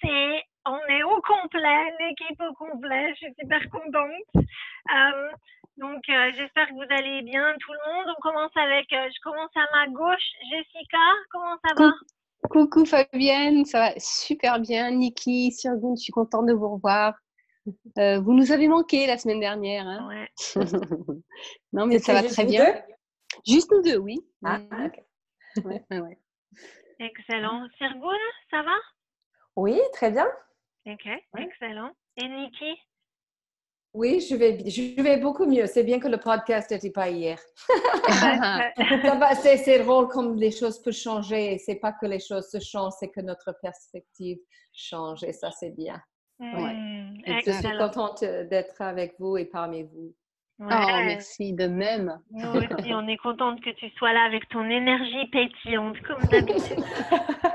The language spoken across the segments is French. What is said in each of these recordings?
C'est on est au complet, l'équipe au complet. Je suis super contente. Euh, donc euh, j'espère que vous allez bien tout le monde. On commence avec, euh, je commence à ma gauche, Jessica. Comment ça va? Coucou Fabienne, ça va super bien. Niki, Sirgun, je suis contente de vous revoir. vous nous avez manqué la semaine dernière. Hein Ouais. non mais ça va très bien. Juste nous deux, oui. Ah, Mhm. ok. Ouais, ouais, ouais. Excellent. Sirgun, ça va? Oui, très bien. Ok, excellent. Et Niki Oui, je vais, je vais beaucoup mieux. C'est bien que le podcast n'était pas hier. Ça va, c'est, drôle comme les choses peuvent changer. C'est pas que les choses se changent, c'est que notre perspective change et ça, c'est bien. Hmm, Et je suis excellent. contente d'être avec vous et parmi vous. Oh, Ouais. merci, de même. Nous aussi, on est contente que tu sois là avec ton énergie pétillante, comme d'habitude.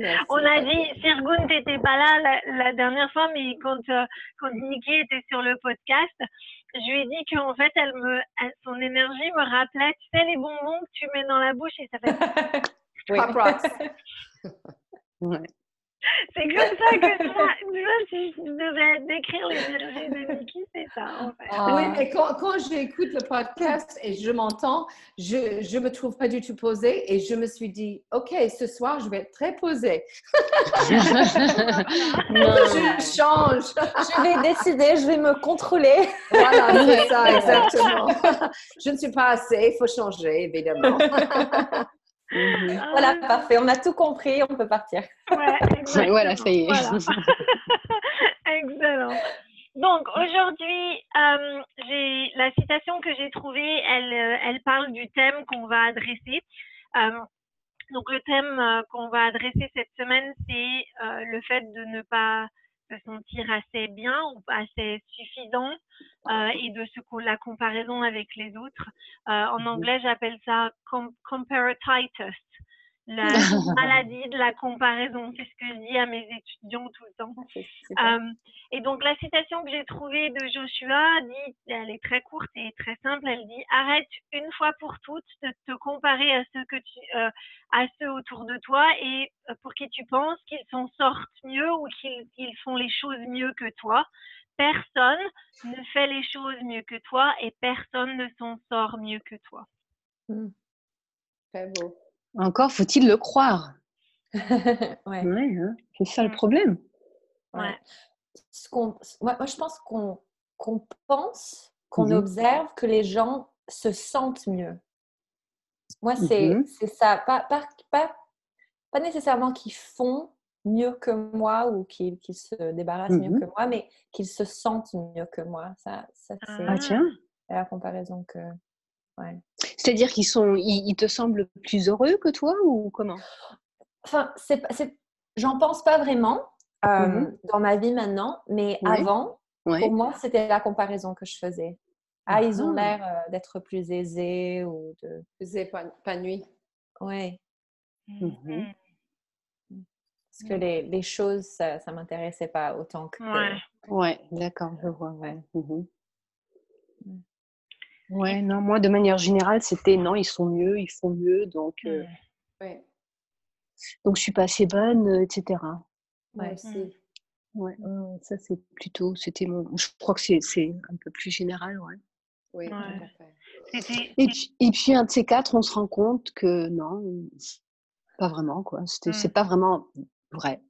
Merci. On a dit, Sirgun, t'étais pas là la, la dernière fois, mais quand, euh, quand Niki était sur le podcast, je lui ai dit qu'en fait, elle me, elle- son énergie me rappelait, tu sais, les bonbons que tu mets dans la bouche et ça fait. Oui. C'est comme ça que toi, tu vois, si je devais décrire l'énergie de Niki, c'est ça, en fait. Ah. Oui, mais quand, quand j'écoute le podcast et je m'entends, je ne me trouve pas du tout posée et je me suis dit, OK, ce soir, je vais être très posée. Non. Je change. Je vais décider, je vais me contrôler. Voilà, c'est ça, exactement. Je ne suis pas assez, il faut changer, évidemment. Mhm. Voilà, parfait. On a tout compris, on peut partir. Ouais. Voilà, ça y est. Voilà. Excellent. Donc aujourd'hui, euh, j'ai la citation que j'ai trouvée, elle, euh, elle parle du thème qu'on va adresser. Euh, donc le thème qu'on va adresser cette semaine, c'est euh, le fait de ne pas se sentir assez bien ou assez suffisant euh, et de ce la comparaison avec les autres. Euh, en Mhm. anglais, j'appelle ça com- comparatitis, la maladie de la comparaison. C'est ce que je dis à mes étudiants tout le temps. Super. Euh, et donc la citation que j'ai trouvée de Joshua dit, elle est très courte et très simple. Elle dit arrête une fois pour toutes de te comparer à ceux que tu, euh, à ceux autour de toi et euh, pour qui tu penses qu'ils s'en sortent mieux ou qu'ils font les choses mieux que toi. Personne ne fait les choses mieux que toi et personne ne s'en sort mieux que toi. Très beau. Encore faut-il le croire. ouais. Ouais, hein, c'est ça le Mm. problème. Ouais. Ce qu'on, moi, moi, je pense qu'on, qu'on pense, qu'on Mhm. observe que les gens se sentent mieux. Moi, c'est, Mhm. c'est ça. Pas, pas, pas, pas nécessairement qu'ils font mieux que moi ou qu'ils, qu'ils se débarrassent mieux que moi, mais qu'ils se sentent mieux que moi. Ça, ça c'est Ah tiens. la comparaison que. Ouais. C'est-à-dire qu'ils sont, ils, ils te semblent plus heureux que toi ou comment? Enfin, c'est, pas- c'est, j'en pense pas vraiment euh, Mhm. dans ma vie maintenant, mais Ouais. avant, Ouais. pour moi, c'était la comparaison que je faisais. Ah, ils ont Ah. l'air euh, d'être plus aisés ou de. Vous épanouie. Ouais. Mhm. Parce que les, les choses, ça, ça m'intéressait pas autant que. Ouais. Ouais, d'accord, je vois. Ouais. Mhm. Mm. Ouais, non, moi de manière générale, c'était non, ils sont mieux, ils font mieux, donc euh, Oui, donc je suis pas assez bonne, euh, etc. Ouais. aussi. Ouais, ouais, ça c'est plutôt, c'était mon, je crois que c'est c'est un peu plus général, ouais. Oui, Ouais. tout à fait. C'était Et puis, et puis un de ces quatre, on se rend compte que non, pas vraiment quoi. C'était, Mm. c'est pas vraiment vrai.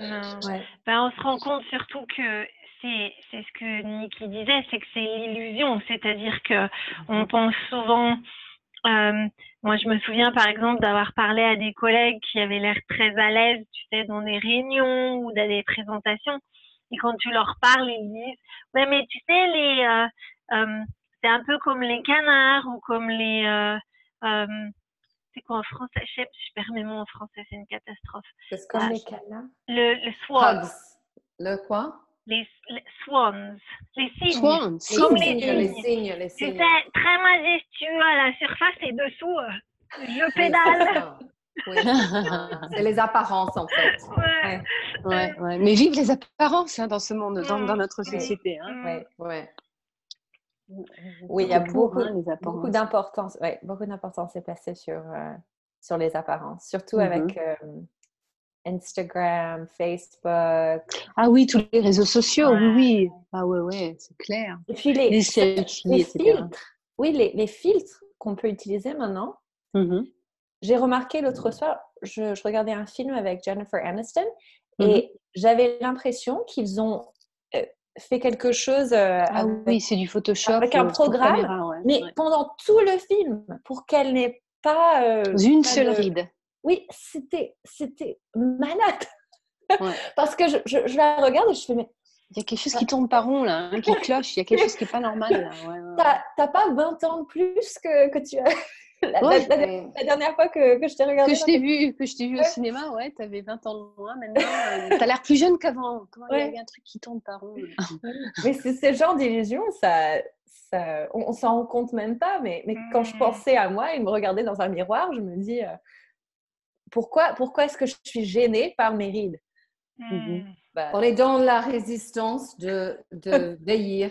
non. Ouais. Ben, on se rend compte surtout que c'est ce que Niki disait, c'est que c'est l'illusion, c'est-à-dire que on pense souvent. euh, moi, je me souviens par exemple d'avoir parlé à des collègues qui avaient l'air très à l'aise, tu sais, dans des réunions ou dans des présentations, Et quand tu leur parles, ils disent, ouais, mais tu sais, les, c'est un peu comme les canards ou comme les, c'est quoi en français? Je, je perds mes mots en français, c'est une catastrophe. C'est comme les canards. Le, le. Le quoi? Les, swans, les cygnes. Swans. Comme les, cygnes. les cygnes. C'est très majestueux à la surface et dessous, euh, je pédale. Oui, c'est les apparences en fait. Ouais. Ouais, ouais. Mais vive les apparences hein, dans ce monde, dans, dans notre société. Hein. Ouais. Ouais. Oui, il y a Pour, beaucoup, hein, beaucoup d'importance. Ouais, beaucoup d'importance est placée sur, euh, sur les apparences, surtout Mhm. avec euh, Instagram, Facebook. Ah oui, tous les réseaux sociaux, oui, Ouais. oui. Ah ouais, ouais, c'est clair. Et puis les, Les selfies, les filtres. Oui, les, les filtres qu'on peut utiliser maintenant. Mhm. J'ai remarqué l'autre soir, je, je regardais un film avec Jennifer Aniston et j'avais l'impression qu'ils ont euh, fait quelque chose euh, Ah avec, oui, c'est du Photoshop. avec un euh, programme, caméra, ouais, mais ouais. pendant tout le film, pour qu'elle n'ait pas euh, Une pas seule de- ride. Oui, c'était c'était malade. Ouais. Parce que je, je, je la regarde et je fais mais Il y a quelque chose qui tourne pas rond là, hein, qui cloche. Il y a quelque chose qui est pas normal là. Ouais, ouais, t'as pas 20 ans de plus que, que tu as la, Ouais, la- la- la dernière fois que, que je t'ai regardé. Que je t'ai vu, que je t'ai vu au cinéma, ouais, t'avais 20 ans de moins maintenant. euh, T'as l'air plus jeune qu'avant. Comment il y a- Ouais. il y a un truc qui tourne pas rond. Mais c'est ce genre d'illusion, ça, ça, on, on s'en rend compte même pas. Mais, mais quand je Mm. pensais à moi et me regardais dans un miroir, je me dis euh, pourquoi, pourquoi est-ce que je suis gênée par mes rides? Hmm. Bah, On est dans la résistance de, de vieillir.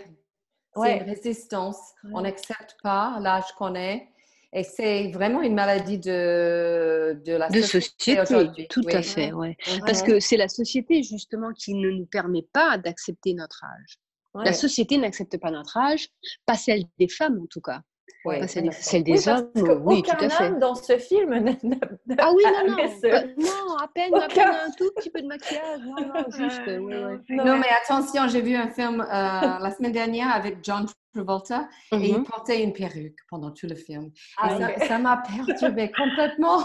C'est Ouais. une résistance. Ouais. On n'accepte pas l'âge qu'on est. Et c'est vraiment une maladie de, de la De société, tout Oui. à fait, ouais. Mhm. Parce que c'est la société justement qui ne nous permet pas d'accepter notre âge. ouais. La société n'accepte pas notre âge, pas celle des femmes en tout cas, Oui, pas celle, tout à celle des Oui, parce hommes. que oui, tout aucun à fait. homme dans ce film n'a- n'a- Ah oui, non, non, pas- non, à peine, à Aucun. peine un tout petit peu de maquillage, non, non, juste, Euh, oui, non, mais attention, j'ai vu un film euh, la semaine dernière avec John Travolta et il Mhm. portait une perruque pendant tout le film. Ah, et ça- m'a perturbée complètement.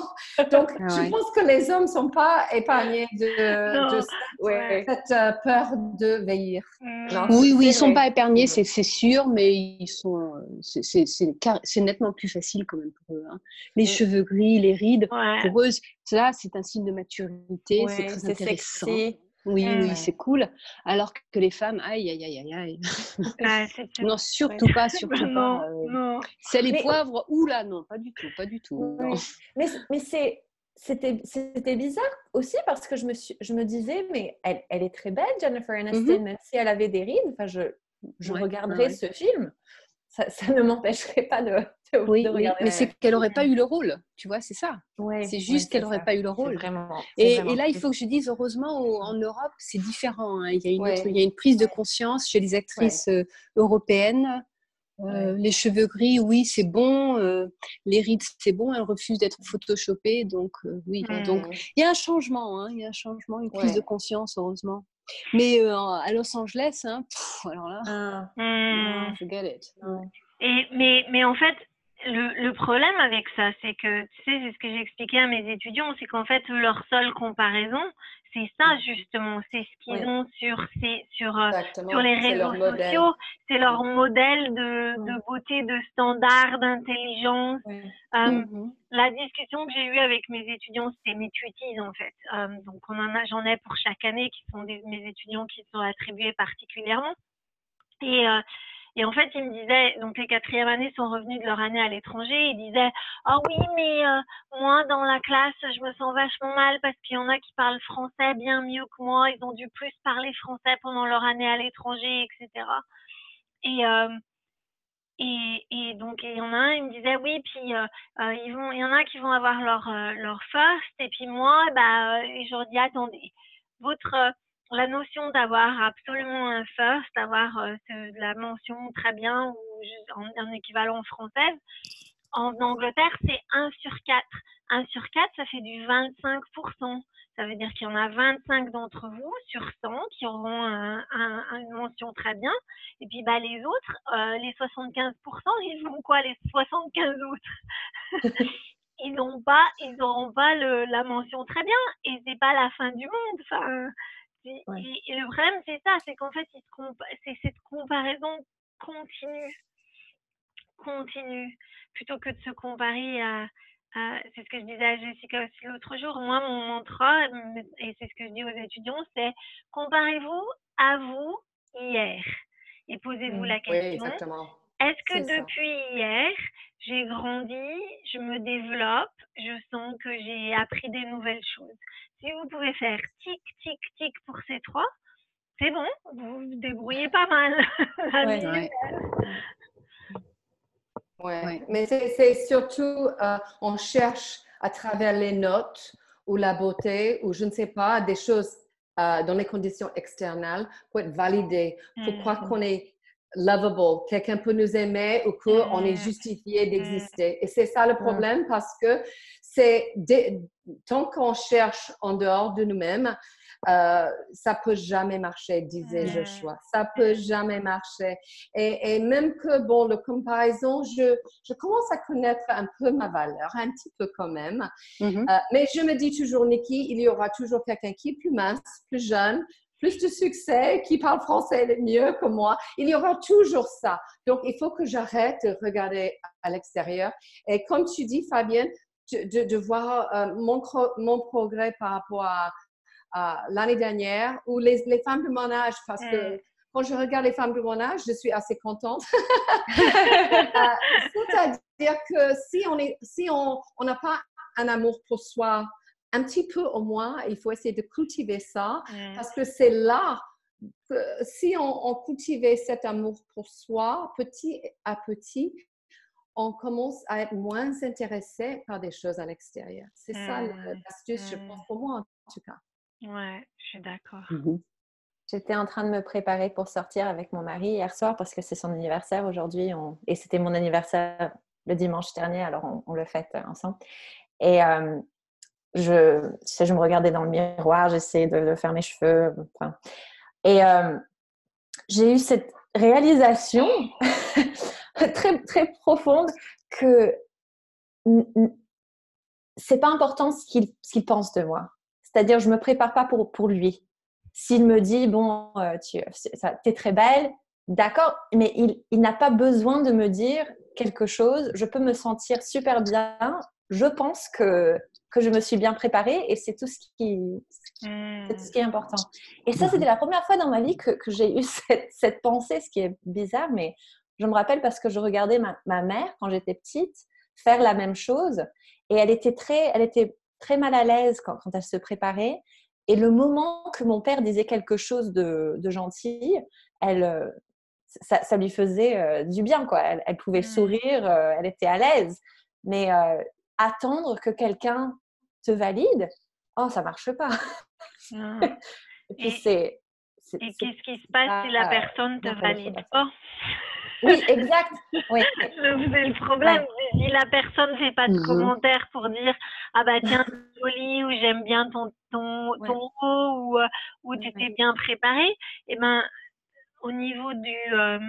Donc, Ah je ouais. pense que les hommes ne sont pas épargnés de, Ouais. cette euh, peur de vieillir. Non, Oui, oui, ils sont vrai. pas épargnés, c'est c'est sûr, mais ils sont, euh, c'est- nettement plus facile quand même pour eux. hein. Les Mm. cheveux gris, les rides, Ouais. pour eux, ça, c'est un signe de maturité, c'est très intéressant. sexy. Oui, oui, c'est cool. Alors que les femmes, aïe, aïe, aïe, aïe, c'est sûr. Non, surtout pas, surtout non, pas. euh, non. Sel et Mais- poivre, oula, non, pas du tout, pas du tout. Oui. Mais, mais c'est, c'était, c'était bizarre aussi parce que je me, suis, je me disais, mais elle, elle est très belle, Jennifer Aniston, même si elle avait des rides. Enfin, je, je Ouais, regarderais ouais. ce film. Ça, ça ne m'empêcherait pas de, Oui, de oui, regarder. mais c'est qu'elle n'aurait pas eu le rôle, tu vois, c'est ça. Ouais, C'est ouais, juste qu'elle n'aurait pas eu le rôle. Vraiment, Et, vraiment et là, il faut que je dise, heureusement, au- en Europe, c'est différent. hein. Il, y a une Ouais. autre- il y a une prise de conscience chez les actrices euh, européennes. Euh, Les cheveux gris, oui, c'est bon. euh, les rides, c'est bon. Elles refusent d'être photoshopées. Donc, euh, oui. Mm. Donc, il y a un changement. hein, Il y a un changement, une prise Ouais. de conscience, heureusement. Mais euh, à Los Angeles, hein, pff, alors là, Hmm. forget it. Et, mais, mais en fait, le, le problème avec ça, c'est que, tu sais, c'est ce que j'ai expliqué à mes étudiants, c'est qu'en fait, leur seule comparaison, c'est ça justement, c'est ce qu'ils ont sur, ces, sur, euh, Exactement. sur les réseaux sociaux, c'est leur modèle de, de beauté, de standard, d'intelligence. Euh, Mhm. la discussion que j'ai eue avec mes étudiants, c'était mes tutis en fait. Euh, donc on en a, j'en ai pour chaque année qui sont des, mes étudiants qui sont attribués particulièrement. Et, euh, et en fait, ils me disaient, donc les quatrièmes années sont revenus de leur année à l'étranger, ils disaient, ah oui, mais euh, moi dans la classe, je me sens vachement mal parce qu'il y en a qui parlent français bien mieux que moi, ils ont dû plus parler français pendant leur année à l'étranger, etc. Et euh, et, et donc, il y en a un, il me disait, oui, puis euh, euh, ils vont, il y en a qui vont avoir leur, euh, leur first, et puis moi, bah, euh, je leur dis, attendez, votre, la notion d'avoir absolument un first, d'avoir euh, la mention très bien ou juste en, en équivalent français, en Angleterre, c'est 1 sur 4. 1 sur 4, ça fait du 25%. Ça veut dire qu'il y en a 25 d'entre vous sur 100 qui auront un- un- une mention très bien. Et puis bah, les autres, euh, les 75%, ils font quoi les 75 autres? Ils n'ont pas, ils n'auront pas la mention très bien. Et c'est pas la fin du monde. Et, le problème, c'est ça, c'est qu'en fait, c'est cette comparaison continue, continue, plutôt que de se comparer à, c'est ce que je disais à Jessica aussi l'autre jour. Moi, mon mantra, et c'est ce que je dis aux étudiants, c'est comparez-vous à vous hier et posez-vous mmh. la question. Est-ce que depuis hier, j'ai grandi, je me développe, je sens que j'ai appris des nouvelles choses? Si vous pouvez faire tic, tic, tic pour ces trois, c'est bon, vous vous débrouillez pas mal. Ouais, mais c'est surtout, euh, on cherche à travers les notes ou la beauté ou je ne sais pas, des choses euh, dans les conditions externales pour être validé, pour croire mm. qu'on est lovable, quelqu'un peut nous aimer ou qu'on est mm. justifié d'exister. Et c'est ça le mm. problème parce que c'est tant qu'on cherche en dehors de nous-mêmes, euh, ça peut jamais marcher, disait Joshua. Ça peut jamais marcher. Et, même que, bon, le comparaison, je, je, commence à connaître un peu ma valeur, un petit peu quand même. Mm-hmm. Euh, mais je me dis toujours, Nikki, il y aura toujours quelqu'un qui est plus mince, plus jeune, plus de succès, qui parle français mieux que moi. Il y aura toujours ça. Donc, il faut que j'arrête de regarder à l'extérieur. Et comme tu dis, Fabienne, de, de voir euh, mon, mon progrès par rapport à l'année dernière ou les, les, femmes de mon âge parce que quand je regarde les femmes de mon âge, je suis assez contente. Euh, c'est-à-dire que si on est, si on n'a pas un amour pour soi, un petit peu au moins, il faut essayer de cultiver ça parce que c'est là que si on, on, cultivait cet amour pour soi, petit à petit, on commence à être moins intéressé par des choses à l'extérieur. C'est ça l'astuce, je pense, pour moi en tout cas. Ouais, je suis d'accord. Mmh J'étais en train de me préparer pour sortir avec mon mari hier soir parce que c'est son anniversaire aujourd'hui et c'était mon anniversaire le dimanche dernier, alors on, le fête ensemble. Et je, je me regardais dans le miroir, j'essayais de, faire mes cheveux. et j'ai eu cette réalisation très, très profonde que c'est pas important ce qu'il pense de moi. C'est-à-dire, je me prépare pas pour, pour lui. S'il me dit, bon, euh, tu es très belle, d'accord, mais il, il n'a pas besoin de me dire quelque chose. Je peux me sentir super bien. Je pense que, que je me suis bien préparée et c'est tout, ce qui, tout ce qui est important. Et ça, c'était la première fois dans ma vie que, que j'ai eu cette, cette, pensée, ce qui est bizarre, mais je me rappelle parce que je regardais ma, ma mère quand j'étais petite faire la même chose et elle était très, elle était très mal à l'aise quand, elle se préparait. Et le moment que mon père disait quelque chose de, gentil, elle, euh, ça, lui faisait euh, du bien. Quoi. Elle, pouvait mmh. sourire, euh, elle était à l'aise. Mais attendre que quelqu'un te valide, oh, ça marche pas. Mmh. et puis c'est. Et qu'est-ce qui se passe si la personne te valide pas? Oui, exact. Oui. Avez le problème. Si la personne ne fait pas de mhm. commentaires pour dire Ah bah tiens, joli, ou j'aime bien ton, ton, ton mot, ou, euh, ou tu t'es bien préparé, et eh ben au niveau du. Euh,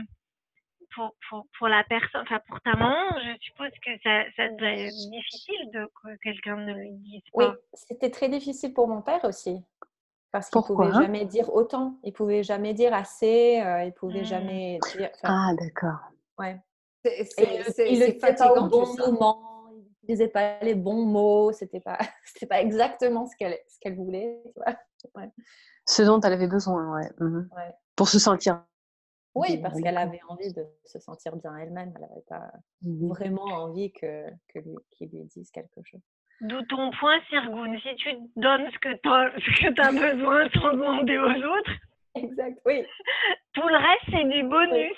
pour, pour, pour, la personne, enfin pour ta maman, je suppose que ça, ça devait être difficile de que quelqu'un ne le dise pas. Oui, c'était très difficile pour mon père aussi. Parce qu'il ne pouvait jamais dire autant, il ne pouvait jamais dire assez, euh, il ne pouvait mmh. jamais dire. Ah, d'accord. Ouais. il le disait pas au bon moment, il n'utilisait pas les bons mots, c'était pas, c'était pas exactement ce qu'elle, ce qu'elle voulait. Tu vois ouais. Ce dont elle avait besoin, ouais. Mmh ouais. Pour se sentir. Oui, parce qu'elle avait envie de se sentir bien elle-même. Elle n'avait pas mmh vraiment envie que, que lui, qu'il lui dise quelque chose. D'où ton point, Sirgoun. Si tu donnes ce que tu as, besoin sans demander aux autres. Exact, oui. Tout le reste, c'est du bonus.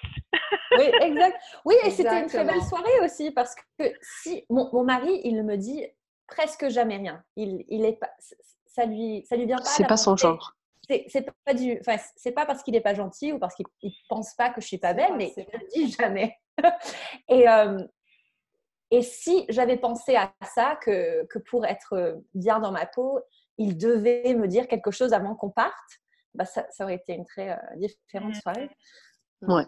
Oui, exact. Oui, et c'était une très belle soirée aussi parce que si mon, mon, mari, il ne me dit presque jamais rien. Il, il est pas, ça lui, ça lui vient pas. C'est pas son genre. C'est pas du, enfin, c'est pas parce qu'il est pas gentil ou parce qu'il pense pas que je suis pas belle, mais il ne dit jamais. et, euh, et si j'avais pensé à ça, que, que, pour être bien dans ma peau, il devait me dire quelque chose avant qu'on parte, bah ça, ça, aurait été une très euh, différente mmh. soirée. Ouais.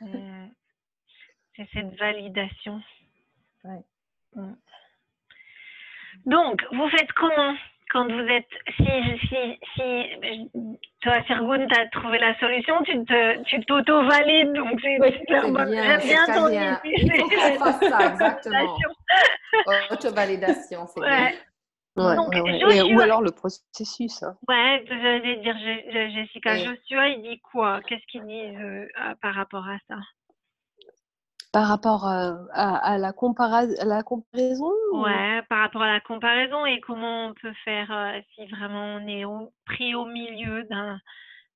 Mmh. C'est cette validation. Ouais. Mmh. Donc, vous faites comment? Quand vous êtes, si, si, si toi, Sirgoun, tu as trouvé la solution, tu te, tu t'auto-valides, donc c'est Oui, super bien, J'aime ton bien. idée. Il faut qu'on fasse ça, exactement. Auto-validation, c'est bien. Ouais. Ouais, Donc, ouais, ouais. Joshua- Et- ou alors le processus. hein. Ouais, j'allais dire Je- Je- Jessica. Joshua, il dit quoi? Qu'est-ce qu'il dit euh, par rapport à ça? Par rapport à, à la, compara- à la comparaison ou- Ouais, par rapport à la comparaison et comment on peut faire euh, si vraiment on est au- pris au milieu d'un,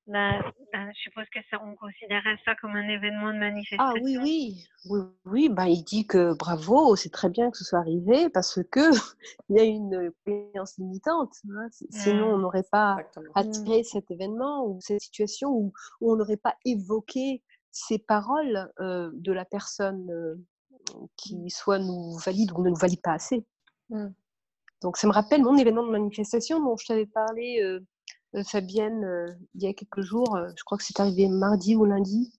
je suppose que ça, on considérait ça comme un événement de manifestation. Ah oui, oui, oui, oui, bah, il dit que bravo, c'est très bien que ce soit arrivé parce que il y a une croyance limitante. hein, si- Sinon, on n'aurait pas Exactement. attiré cet événement ou cette situation où, où on n'aurait pas évoqué ces paroles euh, de la personne euh, qui soit nous valide ou ne nous valide pas assez. Mm. Donc, ça me rappelle mon événement de manifestation dont je t'avais parlé, euh, Fabienne, il y a quelques jours. je crois que c'est arrivé mardi ou lundi.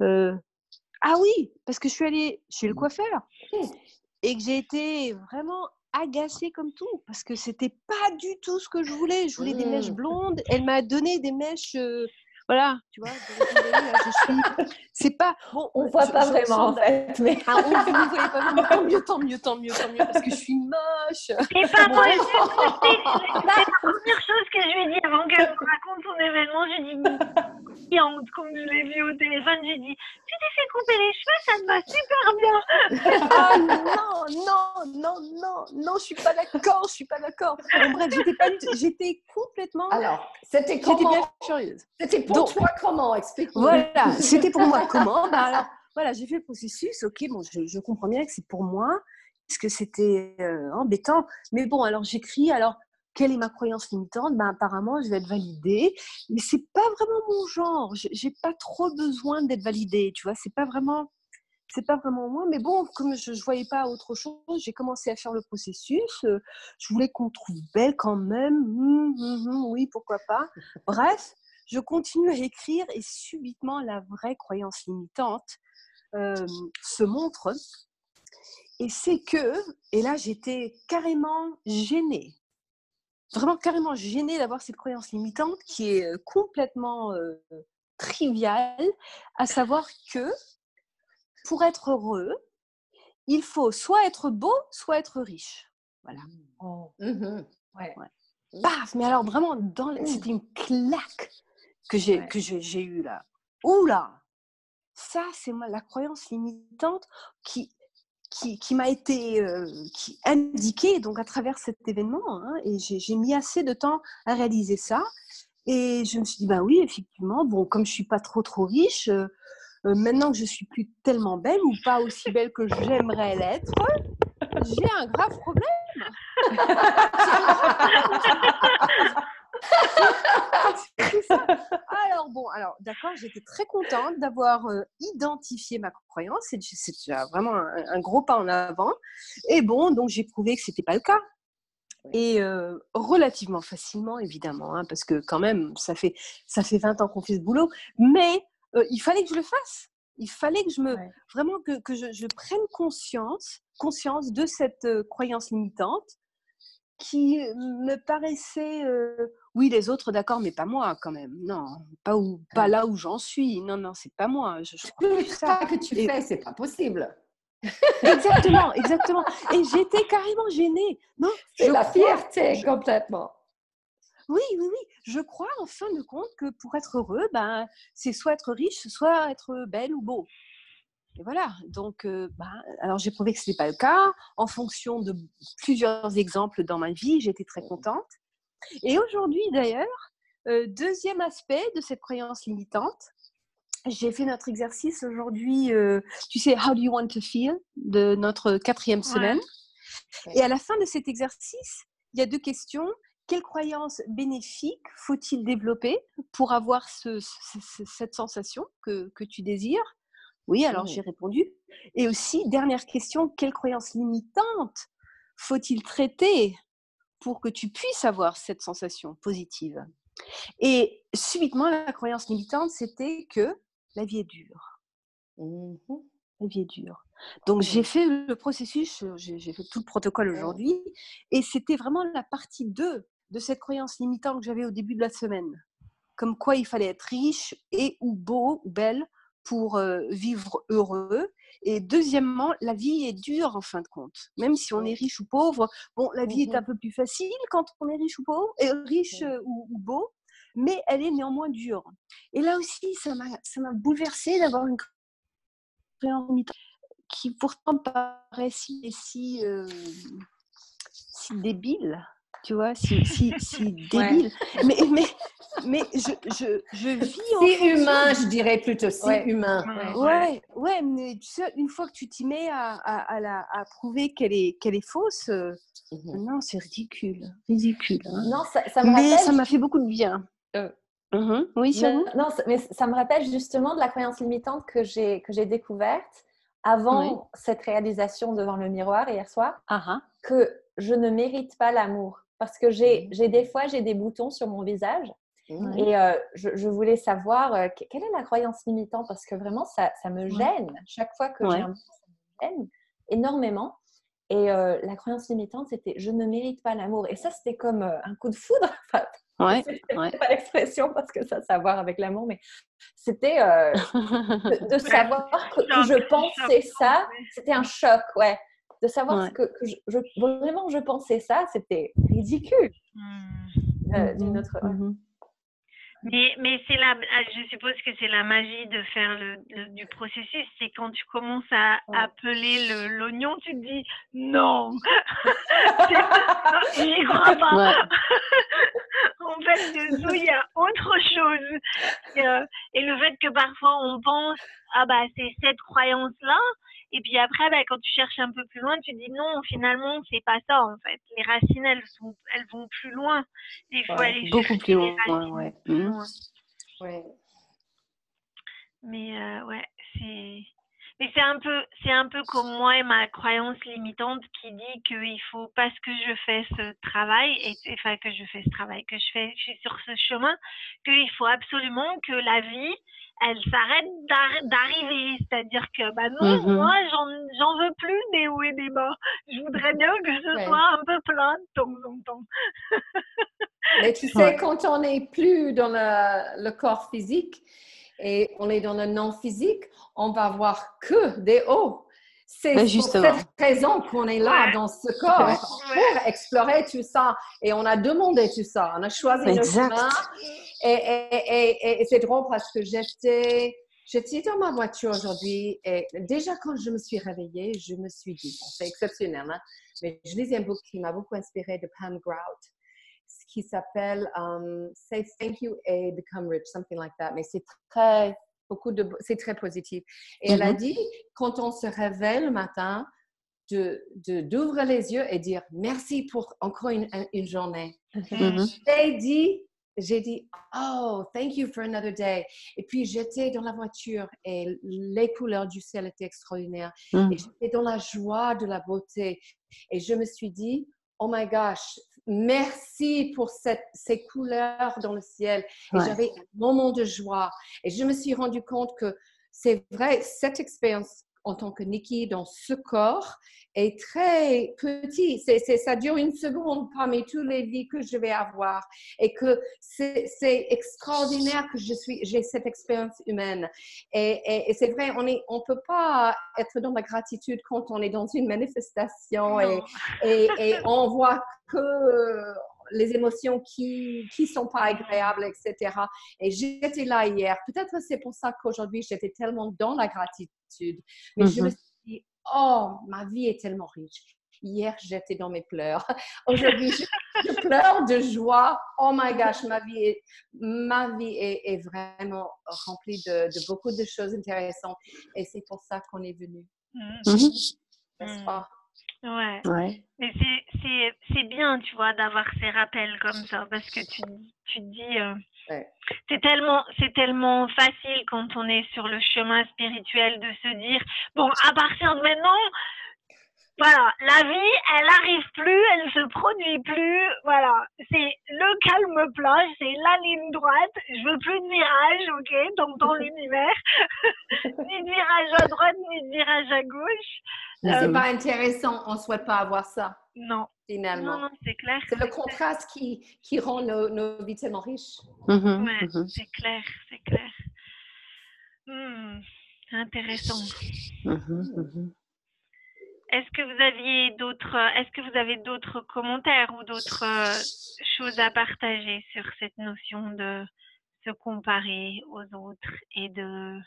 Ah oui, parce que je suis allée chez le coiffeur Mm. et que j'ai été vraiment agacée comme tout parce que c'était pas du tout ce que je voulais. Je voulais des mèches Mm. blondes. Elle m'a donné des mèches. Voilà, tu vois. suis. C'est pas. Bon, On voit je- pas je vraiment en fait. Mais... Ah, on, vous ne voyez pas vraiment. Tant mieux, tant mieux, tant mieux, tant mieux, parce que je suis moche. Et pas moi, c'est c'est la première chose que je lui ai dit avant qu'elle me raconte son événement. Je qui a honte, comme je l'ai vu au téléphone, j'ai dit, tu t'es fait couper les cheveux, ça te va super bien. Ah non, non, non, non, non, je suis pas d'accord, je suis pas d'accord. Bon, bref, j'étais pas, complètement, Alors, c'était j'étais bien furieuse. C'était pour Donc- toi comment Explique-nous. Voilà, c'était pour moi. Comment? Bah alors, voilà, j'ai fait le processus. Ok, bon, je, je comprends bien que c'est pour moi, parce que c'était euh, embêtant. Mais bon, alors j'écris. Alors, quelle est ma croyance limitante? Ben apparemment, je vais être validée, mais c'est pas vraiment mon genre. J'ai pas trop besoin d'être validée. Tu vois, c'est pas vraiment. C'est pas vraiment moi, mais bon, comme je ne voyais pas autre chose, j'ai commencé à faire le processus. euh, je voulais qu'on trouve belle quand même. Hum, hum, hum, oui, pourquoi pas. Bref, je continue à écrire et subitement la vraie croyance limitante euh, se montre. Et c'est que, et là j'étais carrément gênée, vraiment carrément gênée d'avoir cette croyance limitante qui est euh, complètement euh, triviale, à savoir que pour être heureux, il faut soit être beau, soit être riche. Voilà. Mhm. Paf Mais alors vraiment, dans le- c'était une claque que j'ai Ouais. que j'ai eue là. Oula Ça, c'est la croyance limitante qui qui, qui m'a été euh, qui indiquée donc à travers cet événement. hein, et j'ai j'ai mis assez de temps à réaliser ça. Et je me suis dit, bah oui, effectivement, bon, comme je suis pas trop trop riche, euh, euh, maintenant que je suis plus tellement belle ou pas aussi belle que j'aimerais l'être, j'ai un grave problème. Alors bon, alors d'accord, j'étais très contente d'avoir euh, identifié ma croyance. C'est c'est déjà vraiment un, un gros pas en avant. Et bon, donc j'ai prouvé que c'était pas le cas. Et euh, relativement facilement, évidemment, hein, parce que quand même, ça fait, ça fait 20 ans qu'on fait ce boulot. Mais euh, il fallait que je le fasse. Il fallait que je me, Ouais. vraiment que, que je, je prenne conscience, conscience de cette croyance limitante qui me paraissait, oui, les autres, d'accord, mais pas moi quand même. Non, pas, où, pas là où j'en suis. Non, non, c'est pas moi. Je, je crois Tout plus ça. que tu Et- fais, c'est pas possible. Exactement, exactement. Et j'étais carrément gênée. Non, C'est je la fierté je- complètement. Oui, oui, oui. Je crois en fin de compte que pour être heureux, ben, c'est soit être riche, soit être belle ou beau. Et voilà. Donc, euh, ben, alors j'ai prouvé que ce n'était pas le cas. En fonction de plusieurs exemples dans ma vie, j'étais très contente. Et aujourd'hui, d'ailleurs, euh, deuxième aspect de cette croyance limitante, j'ai fait notre exercice aujourd'hui, euh, tu sais, How do you want to feel de notre quatrième semaine. Et à la fin de cet exercice, il y a deux questions. Quelle croyance bénéfique faut-il développer pour avoir ce- ce- ce- cette sensation que, que tu désires? Oui, alors j'ai répondu. Et aussi, dernière question, quelle croyance limitante faut-il traiter pour que tu puisses avoir cette sensation positive Et subitement, la croyance limitante, c'était que la vie est dure. Mhm. La vie est dure. Donc, j'ai fait le processus, euh, j'ai fait tout le protocole Ouais. aujourd'hui, et c'était vraiment la partie 2 de cette croyance limitante que j'avais au début de la semaine. Comme quoi il fallait être riche et ou beau ou belle pour vivre heureux. Et deuxièmement, la vie est dure en fin de compte. Même si on est riche ou pauvre, bon, la vie est un mmh peu plus facile quand on est riche ou pauvre, et riche ou, beau, mais elle est néanmoins dure. Et là aussi, ça m'a bouleversée d'avoir une qui pourtant paraît si, si, si débile tu vois, si, si, si débile. Mais, mais, mais je, je, je vis Si humain, je dirais plutôt, si humain. Ouais, ouais, mais tu sais, une fois que tu t'y mets à, à, à, à, prouver qu'elle est, qu'elle est fausse, euh, mhm. non, c'est ridicule. Ridicule. Hein. Non, ça, ça me mais ça m'a fait beaucoup de bien. Euh. Mhm. Oui, c'est Non, mais ça me rappelle justement de la croyance limitante que j'ai, que j'ai découverte avant cette réalisation devant le miroir hier soir, ah, ah. que je ne mérite pas l'amour parce que j'ai mmh. des fois j'ai des boutons sur mon visage mmh. et euh, je, voulais savoir euh, quelle est la croyance limitante parce que vraiment ça, ça me gêne chaque fois que j'ai un ça me gêne énormément et euh, la croyance limitante c'était je ne mérite pas l'amour et ça c'était comme un coup de foudre ouais, ouais. pas l'expression parce que ça a à voir avec l'amour mais c'était de, savoir que, que je pensais ça c'était un choc ouais de savoir que, je, vraiment je pensais ça, c'était ridicule. Mmh. Euh, d'une mmh. autre. Mmh. Mais, mais c'est la, ah, je suppose que c'est la magie de faire le, du processus. C'est quand tu commences à appeler l'oignon, tu te dis non, j'y crois pas. en fait, dessous, il y a autre chose. Et, euh, et, le fait que parfois on pense, ah bah c'est cette croyance-là, et puis après, bah, quand tu cherches un peu plus loin, tu dis non, finalement, c'est pas ça en fait. Les racines, elles, sont, elles vont plus loin. Il faut aller beaucoup plus loin. Ouais. Mmh. ouais. Mais euh, ouais, c'est. Mais c'est un peu, c'est un peu comme moi et ma croyance limitante qui dit qu'il faut parce que je fais ce travail et enfin que je fais ce travail, que je fais, je suis sur ce chemin, qu'il faut absolument que la vie elle s'arrête d'arriver. C'est-à-dire que, bah non, mmh moi, j'en veux plus des hauts et des bas. Je voudrais bien que ce soit un peu plein de temps en temps. Mais tu sais, quand on n'est plus dans le, le, corps physique et on est dans le non physique, on va voir que des hauts. C'est pour cette raison qu'on est là dans ce corps pour explorer tout ça. Et on a demandé tout ça. On a choisi le chemin. Et, et, et, c'est drôle parce que j'étais, j'étais dans ma voiture aujourd'hui et déjà quand je me suis réveillée, je me suis dit, c'est exceptionnel, hein, mais je lisais un bouquin qui m'a beaucoup inspiré de Pam Grout qui s'appelle um, Say Thank You and Become Rich, something like that. Mais c'est très, beaucoup de, c'est très positif. Et elle a mm-hmm. dit, quand on se réveille le matin, de, d'ouvrir les yeux et dire merci pour encore une, une journée. Mm-hmm. J'ai dit, j'ai dit, oh, thank you for another day. Et puis, j'étais dans la voiture et les couleurs du ciel étaient extraordinaires. Mm. Et j'étais dans la joie de la beauté. Et je me suis dit, oh my gosh, merci pour cette, ces couleurs dans le ciel. Et j'avais un moment de joie. Et je me suis rendu compte que c'est vrai, cette expérience en tant que Nikki dans ce corps est très petit. C'est, ça dure une seconde parmi toutes les vies que je vais avoir et que c'est, extraordinaire que je suis, j'ai cette expérience humaine. Et, c'est vrai, on ne on peut pas être dans la gratitude quand on est dans une manifestation et, et, on voit que les émotions qui qui sont pas agréables, etc. Et j'étais là hier. Peut-être c'est pour ça qu'aujourd'hui j'étais tellement dans la gratitude. Mais je me mm-hmm. suis dit, oh, ma vie est tellement riche. Hier, j'étais dans mes pleurs. Aujourd'hui, je, pleure de joie. Oh my gosh, ma vie est, ma vie est, vraiment remplie de, beaucoup de choses intéressantes. Et c'est pour ça qu'on est venu. N'est-ce pas? Ouais. ouais. Mais c'est bien, tu vois, d'avoir ces rappels comme ça, parce que tu, tu te dis, euh, c'est tellement, c'est tellement facile quand on est sur le chemin spirituel de se dire, bon, à partir de maintenant, voilà, la vie, elle arrive plus, elle se produit plus, voilà. C'est le calme plage, c'est la ligne droite, je veux plus de virage, ok, donc dans l'univers, ni de virage à droite, ni de virage à gauche. C'est pas intéressant, on ne souhaite pas avoir ça. Non. Finalement. Non, c'est clair. C'est le contraste qui, qui rend nos, nos vies tellement riches. Mm-hmm, ouais, mm-hmm. c'est clair, c'est clair. Hmm, intéressant. Mm-hmm, est-ce que vous aviez d'autres, est-ce que vous avez d'autres commentaires ou d'autres euh, choses à partager sur cette notion de se comparer aux autres et de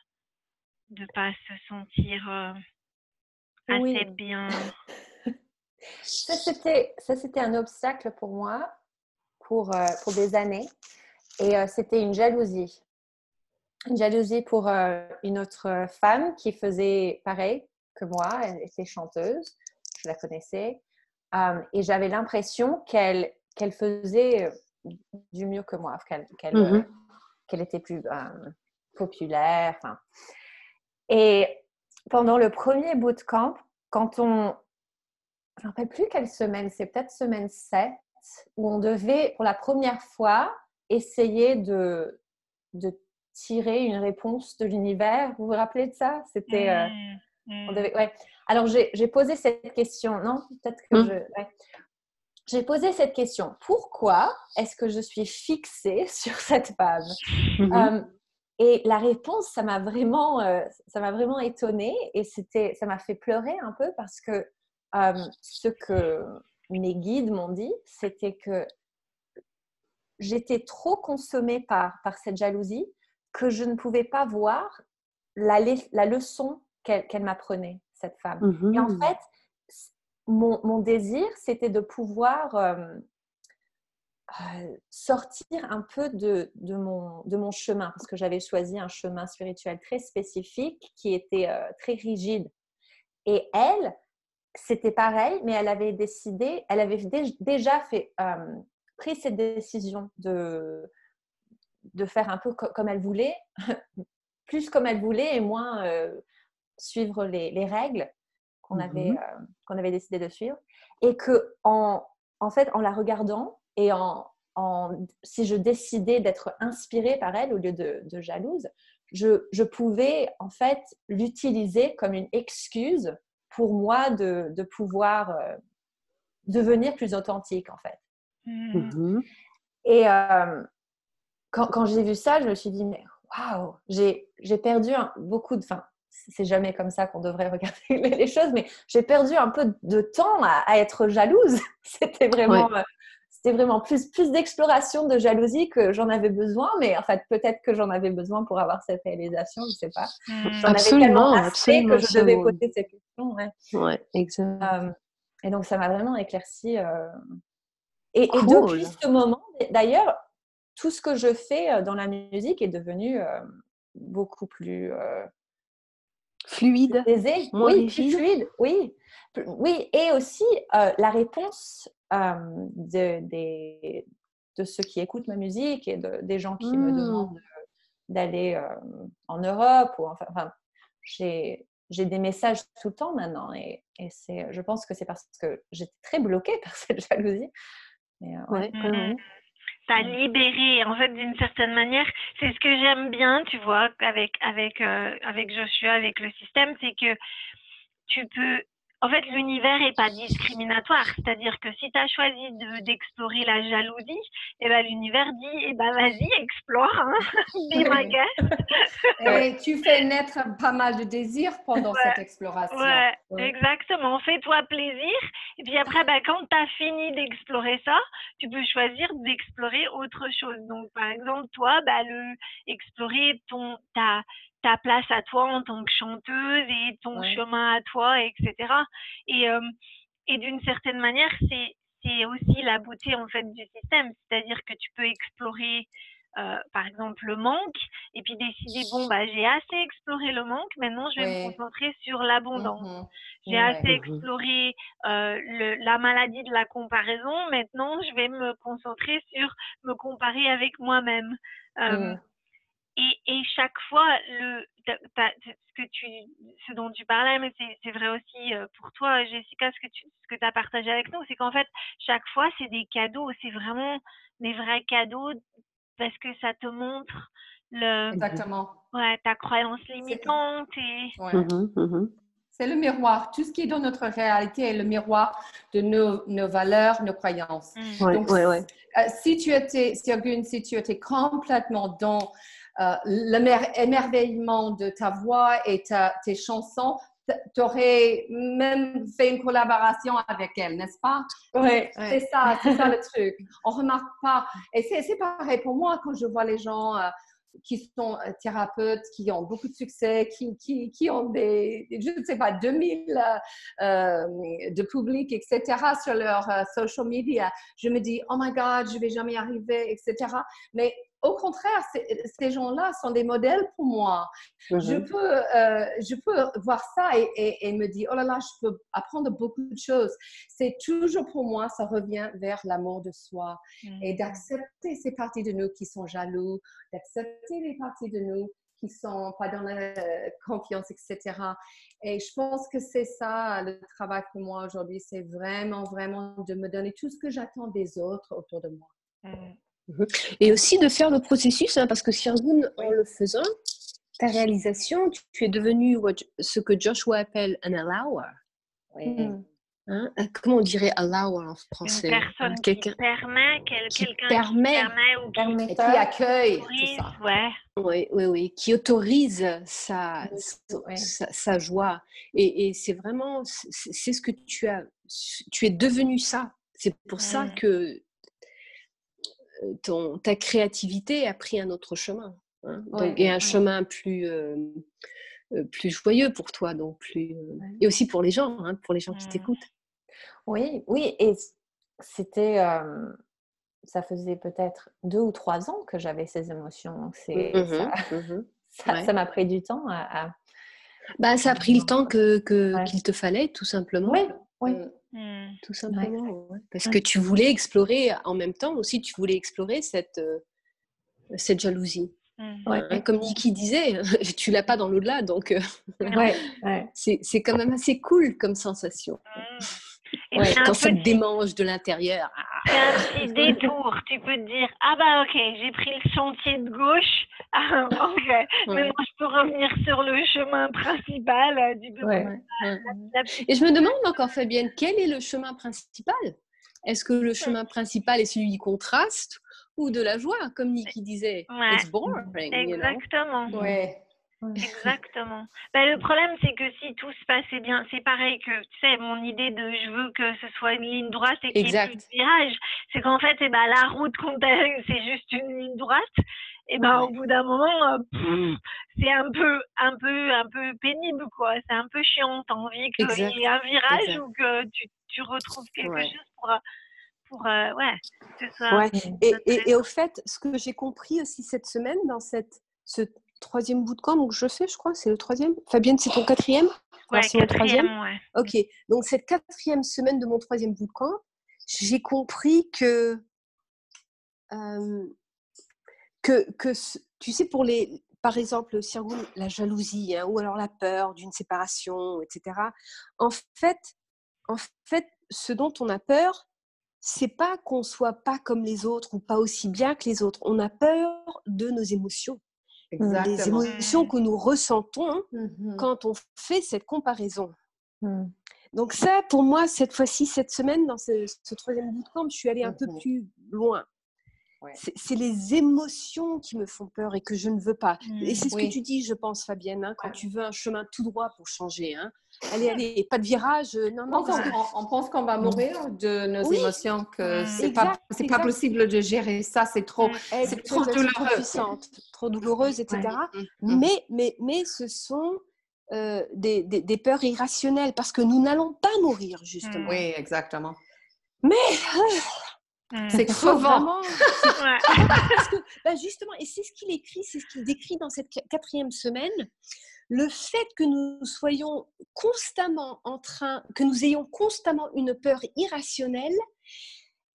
ne pas se sentir euh, assez bien? Ça, c'était, ça, c'était un obstacle pour moi pour, euh, pour des années. Et c'était une jalousie. Une jalousie pour une autre femme qui faisait pareil, que moi. Elle était chanteuse, je la connaissais. Euh, et j'avais l'impression qu'elle qu'elle faisait euh, du mieux que moi, qu'elle mm-hmm. euh, était plus populaire. Et pendant le premier bootcamp, quand on... Je ne me rappelle plus quelle semaine, c'est peut-être semaine 7, où on devait pour la première fois essayer de, de tirer une réponse de l'univers. Vous vous rappelez de ça? C'était... Mm. Hmm. ouais. Alors, j'ai posé cette question. Non, peut-être que hmm. je. J'ai posé cette question. Pourquoi est-ce que je suis fixée sur cette femme hmm. euh, Et la réponse, ça m'a vraiment, euh, ça m'a vraiment étonnée et c'était, ça m'a fait pleurer un peu parce que euh, ce que mes guides m'ont dit, c'était que j'étais trop consommée par, par cette jalousie que je ne pouvais pas voir la, la leçon qu'elle m'apprenait, cette femme. Et en mmh fait, mon, désir, c'était de pouvoir euh, euh, sortir un peu de, de, mon, de mon chemin, parce que j'avais choisi un chemin spirituel très spécifique qui était euh, très rigide. Et elle, c'était pareil, mais elle avait décidé, elle avait déjà fait, pris cette décision de, de faire un peu comme elle voulait, plus comme elle voulait et moins suivre les, règles qu'on mmh avait, euh, qu'on avait décidé de suivre. Et que en, en fait, en la regardant et en, en si je décidais d'être inspirée par elle au lieu de, jalouse, je, je, pouvais en fait l'utiliser comme une excuse pour moi de, de pouvoir euh, devenir plus authentique en fait. Mmh. Mmh et euh, quand, quand j'ai vu ça, je me suis dit, mais waouh, j'ai perdu beaucoup de... Enfin, c'est jamais comme ça qu'on devrait regarder les choses, mais j'ai perdu un peu de temps à, être jalouse. C'était vraiment, euh, c'était vraiment plus, plus d'exploration de jalousie que j'en avais besoin, mais en fait, peut-être que j'en avais besoin pour avoir cette réalisation, je sais pas. Mmh. J'en absolument, avais absolument. que je devais poser ces questions. Ouais, exact. Euh, et donc, ça m'a vraiment éclairci. Euh, et, et, depuis ce moment, d'ailleurs, tout ce que je fais dans la musique est devenu beaucoup plus Fluide. oui, fluide, oui. Oui, et aussi euh, la réponse euh, de, des, de ceux qui écoutent ma musique et de, des gens qui me mmh. demandent d'aller euh, en Europe. Ou enfin, enfin j'ai des messages tout le temps maintenant et, et c'est, je pense que c'est parce que j'étais très bloquée par cette jalousie. Mais, ouais. Mmh t'as libéré en fait d'une certaine manière c'est ce que j'aime bien tu vois avec avec euh, avec Joshua avec le système c'est que tu peux en fait, l'univers n'est pas discriminatoire. C'est-à-dire que si tu as choisi d'explorer la jalousie, et eh ben, l'univers dit eh ben, vas-y, explore, hein, be my Et tu fais naître pas mal de désirs pendant cette exploration. Ouais, exactement. Fais-toi plaisir. Et puis après, ben, quand tu as fini d'explorer ça, tu peux choisir d'explorer autre chose. Donc, par exemple, toi, ben, le, explorer ton, ta, ta place à toi en tant que chanteuse et ton chemin à toi, etc. Et, euh, et d'une certaine manière, c'est, c'est aussi la beauté en fait du système, c'est-à-dire que tu peux explorer euh, par exemple le manque et puis décider bon bah j'ai assez exploré le manque maintenant je vais me concentrer sur l'abondance mmh j'ai assez exploré euh, le, la maladie de la comparaison maintenant je vais me concentrer sur me comparer avec moi-même euh, mmh. Et, et, chaque fois, le, ce, que tu, ce dont tu parlais, mais c'est vrai aussi pour toi, Jessica, ce que tu ce que as partagé avec nous, c'est qu'en fait, chaque fois, c'est des cadeaux. C'est vraiment des vrais cadeaux parce que ça te montre le, Exactement. Ouais, ta croyance limitante. Et... Ouais. Mmh mmh C'est le miroir. Tout ce qui est dans notre réalité est le miroir de nos, nos valeurs, nos croyances. Ouais, Donc, ouais, ouais. euh, si tu étais, Sirgun, si tu étais complètement dans euh, l'émerveillement de ta voix et ta- tes chansons, tu aurais même fait une collaboration avec elle, n'est-ce pas? Ouais, C'est ça, c'est ça le truc. On remarque pas. Et c'est pareil pour moi quand je vois les gens euh, qui sont euh, thérapeutes, qui ont beaucoup de succès, qui, qui, qui ont des, je ne sais pas, 2000 euh, euh, de public, etc. sur leur euh, social media. Je me dis, oh my God, je vais jamais y arriver, etc. Mais au contraire, ces gens-là sont des modèles pour moi. Je Mhm. peux, euh, je peux voir ça et, et- et me dire, oh là là, je peux apprendre beaucoup de choses. C'est toujours pour moi, ça revient vers l'amour de soi et d'accepter ces parties de nous qui sont jaloux, d'accepter les parties de nous qui sont pas dans la euh, confiance, etc. Et je pense que c'est ça le travail pour moi aujourd'hui, c'est vraiment, vraiment de me donner tout ce que j'attends des autres autour de moi. Et aussi de faire le processus, hein, parce que Sirgun, en le faisant, ta réalisation, tu, tu es devenu what- ce que Joshua appelle un allower. Mm. Hein? Euh, Comment on dirait allower en Une français personne Hein, qui Quelqu'un permet, quel- qui quelqu'un permet. qui permet ou qui Et qui Permetteur. accueille tout autorise, ça. ouais. Oui, oui, oui, qui autorise sa, ouais. sa, sa joie. Et, et c'est vraiment, c'est c'est ce que tu as, tu es devenu ça. C'est pour ça que ton, ta créativité a pris un autre chemin. hein. Ouais, Donc, et un ouais. chemin plus, euh, euh, plus joyeux pour toi, donc plus, euh, et aussi pour les gens, hein, pour les gens qui Mm. t'écoutent. Oui, oui, et c'était, euh, ça faisait peut-être deux ou trois ans que j'avais ces émotions. Donc c'est, ça, mhm. ça, m'a pris du temps à. à- Bah, ça a pris le temps que, qu'il te fallait, tout simplement. Oui, oui. Hmm. Tout simplement. ouais. Parce Ouais. que tu voulais explorer, en même temps aussi, tu voulais explorer cette, euh, cette jalousie. Ouais. Hein, Comme Niki disait, tu l'as pas dans l'au-delà, donc euh, Ouais, ouais. c'est c'est quand même assez cool comme sensation. Hmm. Ouais, c'est quand ça te démange de l'intérieur. ah, C'est un petit détour. Tu peux te dire Ah bah ok, j'ai pris le sentier de gauche. Ah, ok. Ouais. Maintenant, je peux revenir sur le chemin principal euh, du. Ouais. La Et je me demande encore, Fabienne, quel est le chemin principal? Est-ce que le chemin principal est celui du contraste ou de la joie, comme Niki disait? It's boring, you know? Exactement. Exactement. Ben, le problème, c'est que si tout se passait bien, c'est pareil que, tu sais, mon idée de je veux que ce soit une ligne droite et qu'il n'y ait plus de virage, c'est qu'en fait, eh ben, la route c'est juste une ligne droite. Et ben, au bout d'un moment, euh, c'est un peu, un peu, un peu pénible, quoi. C'est un peu chiant. T'as envie qu'il y ait un virage Exact. ou que tu, tu retrouves quelque Ouais. chose pour, euh, pour, euh, ouais, que ce soit. Ouais. Et, et- et au fait, ce que j'ai compris aussi cette semaine dans cette, ce troisième bootcamp que je fais, je crois, c'est le troisième. Fabienne, c'est ton quatrième? Ouais, troisième quatrième, ouais. Ok. Donc cette quatrième semaine de mon troisième bootcamp, j'ai compris que, euh, que, que ce- tu sais, pour les, par exemple, la jalousie hein, ou alors la peur d'une séparation, etc. En fait, en fait, ce dont on a peur, c'est pas qu'on soit pas comme les autres ou pas aussi bien que les autres. On a peur de nos émotions, des Exactement. émotions que nous ressentons Mhm. quand on fait cette comparaison. Mm. Donc ça, pour moi, cette fois-ci, cette semaine, dans ce, ce troisième bootcamp, je suis allée un peu plus loin. Ouais. C'est les émotions qui me font peur et que je ne veux pas. Et c'est ce Oui. que tu dis, je pense, Fabienne, hein, quand Ouais. tu veux un chemin tout droit pour changer. Hein. Allez, allez, pas de virage. euh, Non, On pense, qu'on- pense va mourir de nos Oui. émotions, que Mm. c'est pas, pas possible de gérer ça, c'est trop. C'est trop douloureux. trop douloureuses, etc. Mais, mais, mais ce sont euh, des, des- des peurs irrationnelles parce que nous n'allons pas mourir, justement. Oui, exactement. Mais. C'est il faut crevant. Parce que, bah, justement, et c'est ce qu'il écrit, c'est ce qu'il décrit dans cette qu- quatrième semaine, le fait que nous soyons constamment en train, que nous ayons constamment une peur irrationnelle,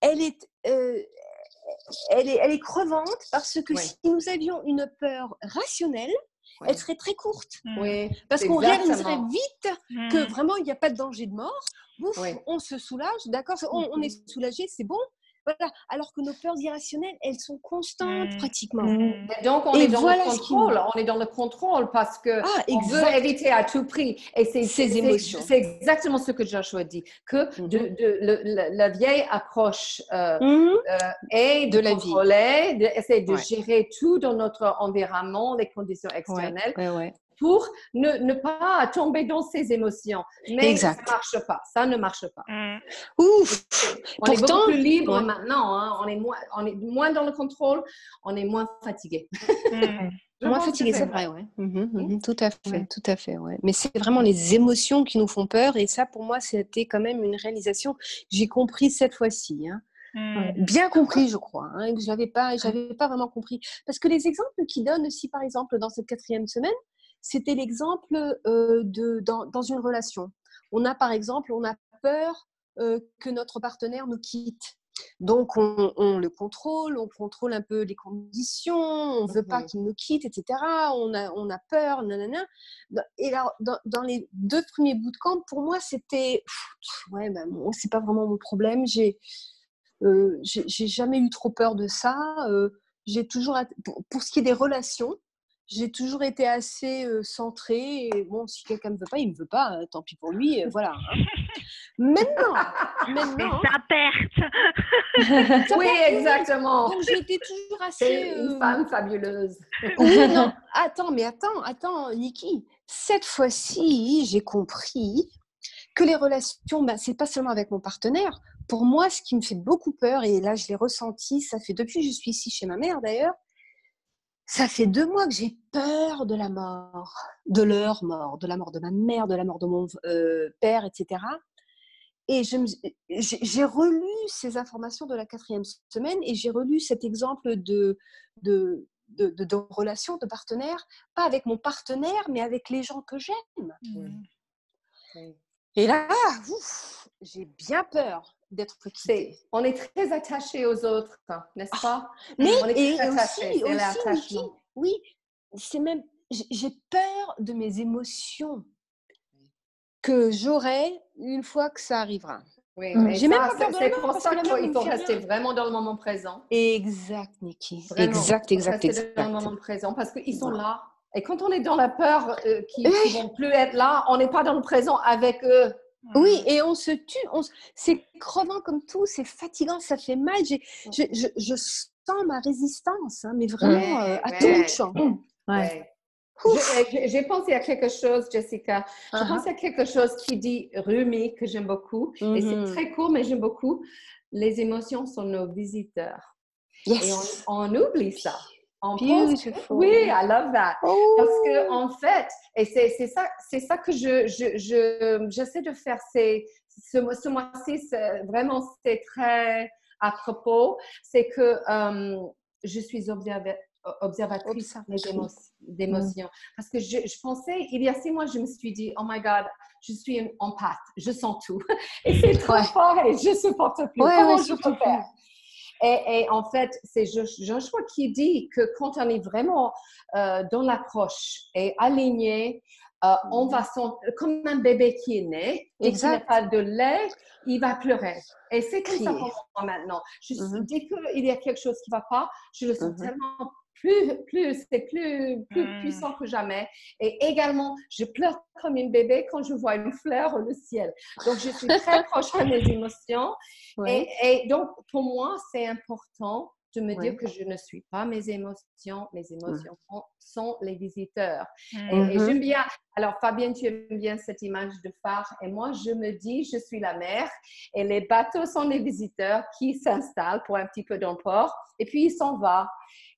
elle est, euh, elle est, elle est crevante parce que Ouais. si nous avions une peur rationnelle, Ouais. elle serait très courte. Oui, Parce c'est qu'on réaliserait vite Hmm. que vraiment il n'y a pas de danger de mort. Ouf, on se soulage, d'accord, on, on est soulagé, c'est bon. Voilà. Alors que nos peurs irrationnelles, elles sont constantes Mm. pratiquement. Mm. Et donc, on Et est dans voilà le contrôle. On est dans le contrôle parce que Ah, on veut éviter à tout prix. Et c'est Ces émotions. C'est exactement ce que Joshua dit. Que Mhm. de, de- le- le- la vieille approche euh, Mhm. euh, est de, De la vie. contrôler, d'essayer de Ouais. gérer tout dans notre environnement, les conditions extérieures, Ouais, ouais. Pour ne, ne pas tomber dans ces émotions. Mais Exact. ça ne marche pas. Ça ne marche pas. Mm. Ouf. On est beaucoup plus libre Ouais. maintenant. hein. On, est moins, on est moins dans le contrôle. On est moins fatigué. Mm. Moins fatigué, c'est vrai, ouais. Mhm, mhm, tout à fait, Ouais. tout à fait, ouais. Mais c'est vraiment les émotions qui nous font peur, et ça, pour moi, c'était quand même une réalisation. J'ai compris cette fois-ci, hein. Bien compris, je crois. Hein, que je l'avais pas, j'avais pas vraiment compris. Parce que les exemples qu'il donne aussi, par exemple, dans cette quatrième semaine, c'était l'exemple euh, de dans, dans une relation. On a, par exemple, on a peur euh, que notre partenaire nous quitte. Donc, on, on le contrôle, on contrôle un peu les conditions, on veut pas qu'il nous quitte, etc. On a, on a peur, nanana. Et là, dans, dans les deux premiers bouts de camp, pour moi, c'était, ouais, ben, c'est pas vraiment mon problème. J'ai, euh, j'ai j'ai jamais eu trop peur de ça. euh, j'ai toujours, pour ce qui est des relations, j'ai toujours été assez euh, centrée. Et bon, si quelqu'un me veut pas, il me veut pas. euh, tant pis pour lui. euh, voilà. hein. Maintenant, C'est maintenant, sa perte. Oui, exactement. donc j'ai été toujours assez. C'est une femme fabuleuse. oui, non. Attends, mais attends, attends, Niki. Cette fois-ci, j'ai compris que les relations, ben, c'est pas seulement avec mon partenaire. Pour moi, ce qui me fait beaucoup peur, et là, je l'ai ressenti, ça fait depuis que je suis ici chez ma mère d'ailleurs, ça fait deux mois que j'ai peur de la mort, de leur mort, de la mort de ma mère, de la mort de mon euh, père, etc. Et j'ai relu ces informations de la quatrième semaine et j'ai relu cet exemple de, de, de, de, de relation, de partenaire, pas avec mon partenaire, mais avec les gens que j'aime. Mm. Et là, j'ai bien peur d'être On est très attaché aux autres, n'est-ce pas? Mais on est et très aussi, oui, c'est même, j'ai peur de mes émotions que j'aurai une fois que ça arrivera. Oui, Mm. mais J'ai même pas peur c'est- de la C'est mort, pour ça qu'il faut rester vraiment dans le moment présent. Exact. Vraiment, Exact, exact, rester exact. dans le moment présent parce qu'ils sont là. Et quand on est dans la peur euh, qu'ils ne vont plus être là, on n'est pas dans le présent avec eux. Oui, et on se tue. on C'est crevant comme tout, c'est fatigant, ça fait mal. Je, je, je sens ma résistance, hein, mais vraiment euh, à tout ouais. de champ. Ouais. Ouf. Je- J'ai pensé à quelque chose, Jessica. Je Uh-huh. pense à quelque chose qui dit Rumi, que j'aime beaucoup. Et c'est très court, mais j'aime beaucoup. Les émotions sont nos visiteurs. Et on oublie ça. On pense Beautiful. Oui, I love that. Oh. Parce que en fait, et c'est ça, c'est ça que je je- je- j'essaie de faire. C'est ce, ce mois-ci, vraiment, c'est très à propos. C'est que euh, je suis observa- observatrice d'émotions. Parce que je, je pensais, il y a six mois, je me suis dit, oh my God, je suis une empathe, je sens tout. Et c'est trop Ouais. fort et je supporte plus. Ouais, Comment ouais, je peux faire? Et, et en fait, c'est Jo- Joshua qui dit que quand on est vraiment euh, dans l'approche et aligné, euh, on va sentir comme un bébé qui est né et qui n'a pas de lait, il va pleurer. Et c'est comme ça pour moi maintenant. Je, Mhm. Dès qu'il y a quelque chose qui ne va pas, je le sens Mhm. tellement plus, plus, c'est plus, plus Mhm. puissant que jamais. Et également, je pleure comme une bébé quand je vois une fleur au le ciel. Donc, je suis très proche de mes émotions. Ouais. Et, et donc, pour moi, c'est important de me dire que je ne suis pas mes émotions. Mes émotions sont, les visiteurs. Et, et Mhm. j'aime bien. Alors, Fabienne, tu aimes bien cette image de phare. Et moi, je me dis, je suis la mer. Et les bateaux sont les visiteurs qui s'installent pour un petit peu dans le port. Et puis, ils s'en vont.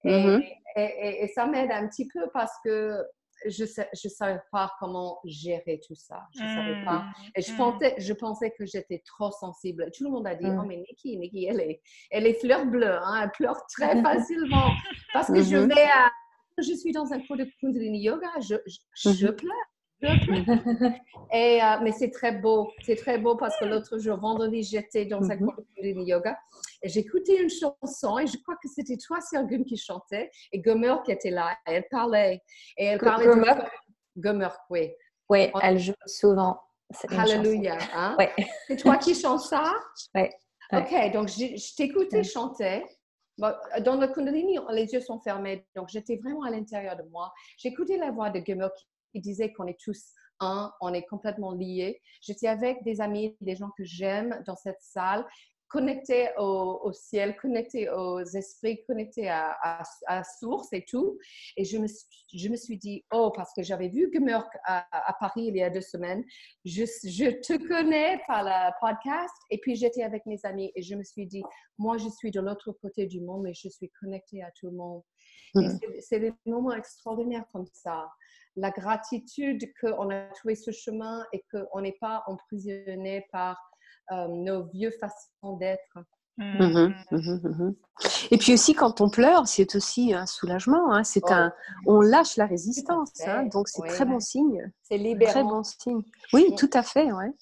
Et, Mhm. et- et- et ça m'aide un petit peu parce que je ne je savais pas comment gérer tout ça. Je ne savais pas. Et je Mm. pensais, je pensais que j'étais trop sensible. Tout le monde a dit, Mm. oh mais Nikki, Nikki, elle est, elle est fleur bleue, hein, elle pleure très facilement. Parce que je Mhm. vais à, je suis dans un cours de Kundalini Yoga, je, je, je Mhm. pleure. Et, euh, mais c'est très beau, c'est très beau parce que l'autre jour, vendredi, j'étais dans un Mhm. cours de Yoga et j'écoutais une chanson et je crois que c'était toi, Sergun, qui chantait et Gomer qui était là. Et elle parlait. Et elle parlait de Gomurk? Gomer, oui. Oui, elle joue souvent. Alléluia. Hein? Ouais. C'est toi qui chantes ça? Ouais. Ok, donc je, t'écoutais chanter. Dans le Kundalini, les yeux sont fermés, donc j'étais vraiment à l'intérieur de moi. J'écoutais la voix de Gemel qui disait qu'on est tous un, on est complètement liés. J'étais avec des amis, des gens que j'aime dans cette salle connecté au, ciel, connecté aux esprits, connecté à, source et tout. Et je me, je me suis dit, oh, parce que j'avais vu Gmurk à, Paris il y a deux semaines, je, je te connais par le podcast. Et puis j'étais avec mes amis et je me suis dit, moi, je suis de l'autre côté du monde, mais je suis connectée à tout le monde. Mm. C'est des moments extraordinaires comme ça. La gratitude qu'on a trouvé ce chemin et qu'on n'est pas emprisonné par euh, nos vieux façons d'être. Mmh. Mmh mmh et puis aussi quand on pleure, c'est aussi un soulagement. Hein. C'est oh. un, on lâche la résistance, hein. donc c'est très bon signe. C'est libérant. Très bon signe. Oui, tout à fait. Ouais.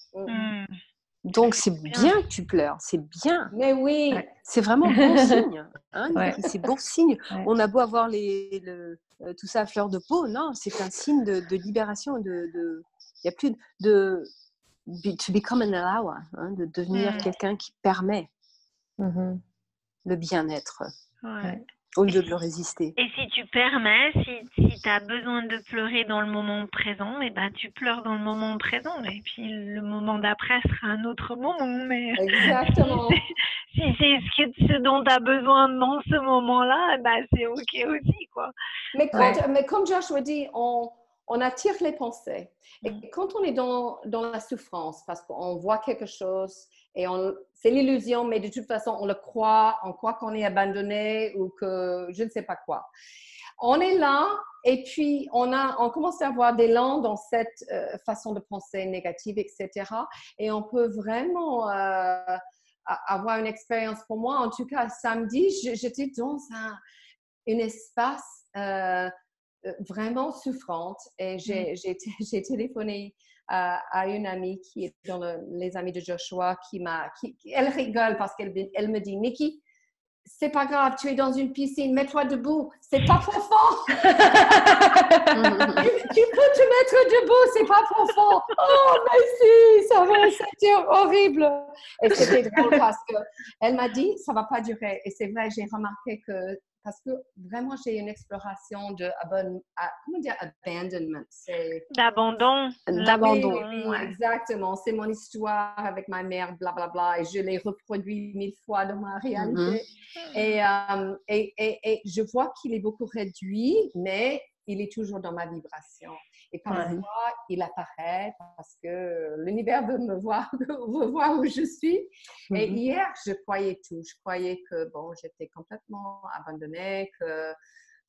Donc c'est bien que tu pleures, c'est bien. Mais oui. C'est vraiment bon signe. Hein. C'est bon signe. On a beau avoir les, le, euh, tout ça à fleur de peau, non, c'est un signe de, libération. De, il y a plus de to become an allower, hein, de devenir quelqu'un qui permet mmh le bien-être au lieu de le résister. Et si tu permets, si, si tu as besoin de pleurer dans le moment présent, et eh ben, tu pleures dans le moment présent. Et puis le moment d'après sera un autre moment. Mais Exactement. si c'est ce, ce, dont tu as besoin dans ce moment-là, eh ben, c'est OK aussi. Quoi. Mais, quand, mais comme Joshua dit, on on attire les pensées. Et mm. quand on est dans, dans la souffrance, parce qu'on voit quelque chose et c'est l'illusion, mais de toute façon, on le croit, on croit qu'on est abandonné ou que je ne sais pas quoi. On est là et puis on, a, on commence à avoir des langues dans cette euh, façon de penser négative, etc. Et on peut vraiment euh, avoir une expérience. Pour moi, en tout cas, samedi, j'étais dans un, un espace euh, euh, vraiment souffrante et j'ai mmh. téléphoné à, une amie qui est dans les amis de Joshua qui m'a. Elle rigole parce qu'elle elle me dit Nikki, c'est pas grave, tu es dans une piscine, mets-toi debout, c'est pas profond. tu, peux te mettre debout, c'est pas profond. Oh, merci, ça va, c'était horrible. Et c'était drôle parce qu'elle m'a dit, ça va pas durer. Et c'est vrai, j'ai remarqué que parce que vraiment, j'ai une exploration de comment dire, abandonment. D'abandon. D'abandon. exactement. C'est mon histoire avec ma mère, blablabla, bla, bla, et je l'ai reproduit mille fois dans ma réalité. Mm-hmm. Euh, et, et, et, je vois qu'il est beaucoup réduit, mais il est toujours dans ma vibration. Et parfois, il apparaît parce que l'univers veut me voir, veut voir où je suis. Et mhm. hier, je croyais tout. Je croyais que, bon, j'étais complètement abandonnée, que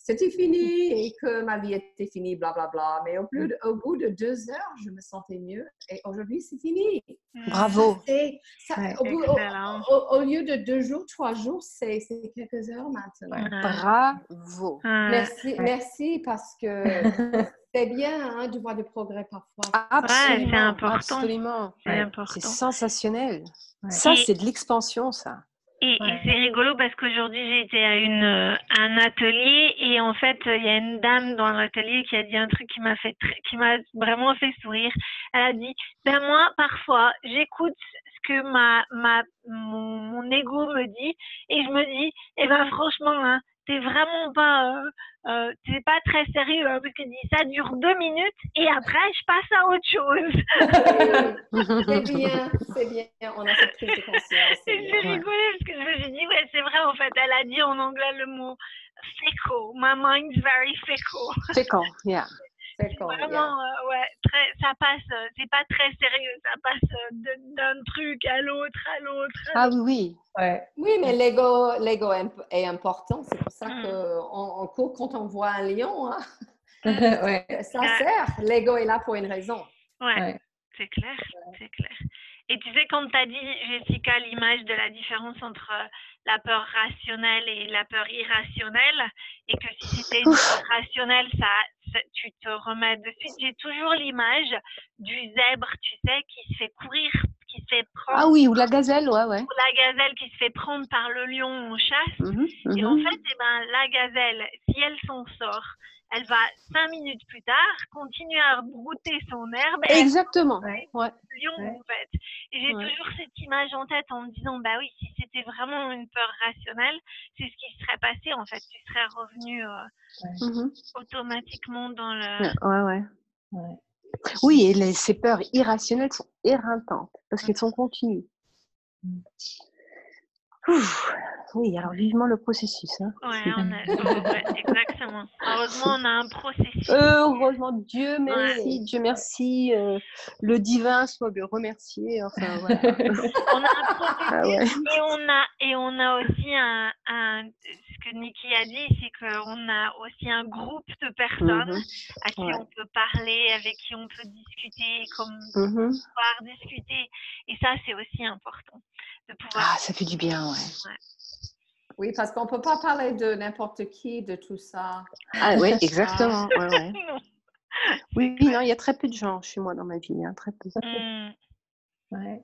c'était fini et que ma vie était finie, blablabla. Bla, bla. Mais au, plus au, bout de deux heures, je me sentais mieux et aujourd'hui, c'est fini. Bravo. au, lieu de deux jours, trois jours, c'est quelques heures maintenant. Bravo. Merci, merci parce que c'est bien hein, de voir des progrès parfois. Absolument. c'est important. Absolument. C'est sensationnel. Ça, c'est de l'expansion, ça. Et, c'est rigolo parce qu'aujourd'hui j'ai été à une euh, un atelier et en fait il y a une dame dans l'atelier qui a dit un truc qui m'a fait qui m'a vraiment fait sourire. Elle a dit ben moi parfois j'écoute ce que ma ma mon, mon ego me dit et je me dis eh ben franchement hein, t'es vraiment pas, euh, euh t'es pas très sérieux, hein, parce que ça dure deux minutes et après je passe à autre chose. c'est bien, c'est bien, on a cette prise de conscience. J'ai rigolé parce que je me suis dit, ouais, c'est vrai, en fait, elle a dit en anglais le mot fickle. My mind's very fickle. Fickle, yeah. Vraiment, euh, ouais, très, ça passe, euh, c'est pas très sérieux, ça passe euh, d'un truc à l'autre, à l'autre. Ah oui, oui. Ouais. Oui, mais l'ego, l'ego est important. C'est pour ça mmh. qu'en en cours, quand on voit un lion, hein, ouais. ça sert. L'ego est là pour une raison. Ouais, c'est clair, c'est clair. Et tu sais, quand tu as dit, Jessica, l'image de la différence entre la peur rationnelle et la peur irrationnelle, et que si c'était une peur rationnelle, ça, tu te remets de suite. J'ai toujours l'image du zèbre, tu sais, qui se fait courir, qui se fait prendre. Ah oui, ou la gazelle, ouais, ouais. Ou la gazelle qui se fait prendre par le lion en chasse. Mmh et en mmh fait, eh ben, la gazelle, si elle s'en sort, elle va cinq minutes plus tard continuer à brouter son herbe. Exactement. Ouais. Lion, en fait. Et j'ai toujours cette image en tête en me disant, bah oui, si c'était vraiment une peur rationnelle, c'est ce qui serait passé en fait. Tu serais revenu euh, Mhm. automatiquement dans le. Ouais, ouais. Ouais. Oui, et les- ces peurs irrationnelles sont éreintantes parce qu'elles sont continues. Mm. Ouf. Oui, alors vivement le processus. Hein. Ouais, on a... ouais, exactement. Heureusement, on a un processus. Heureusement, Dieu merci, Dieu merci, euh, le divin soit bien remercié. Enfin, voilà. On a un processus Ah et on a et on a aussi un, un que Niki a dit, c'est qu'on a aussi un groupe de personnes Mhm. à qui Ouais. on peut parler, avec qui on peut discuter, comme Mhm. pouvoir discuter. Et ça, c'est aussi important de pouvoir. Ah, ça fait du bien, ouais. Oui, parce qu'on ne peut pas parler de n'importe qui, de tout ça. Ah ouais, exactement. Ouais, ouais. Non. Oui, oui, non, il y a très peu de gens chez moi dans ma vie, hein, très peu. Mm. Ouais.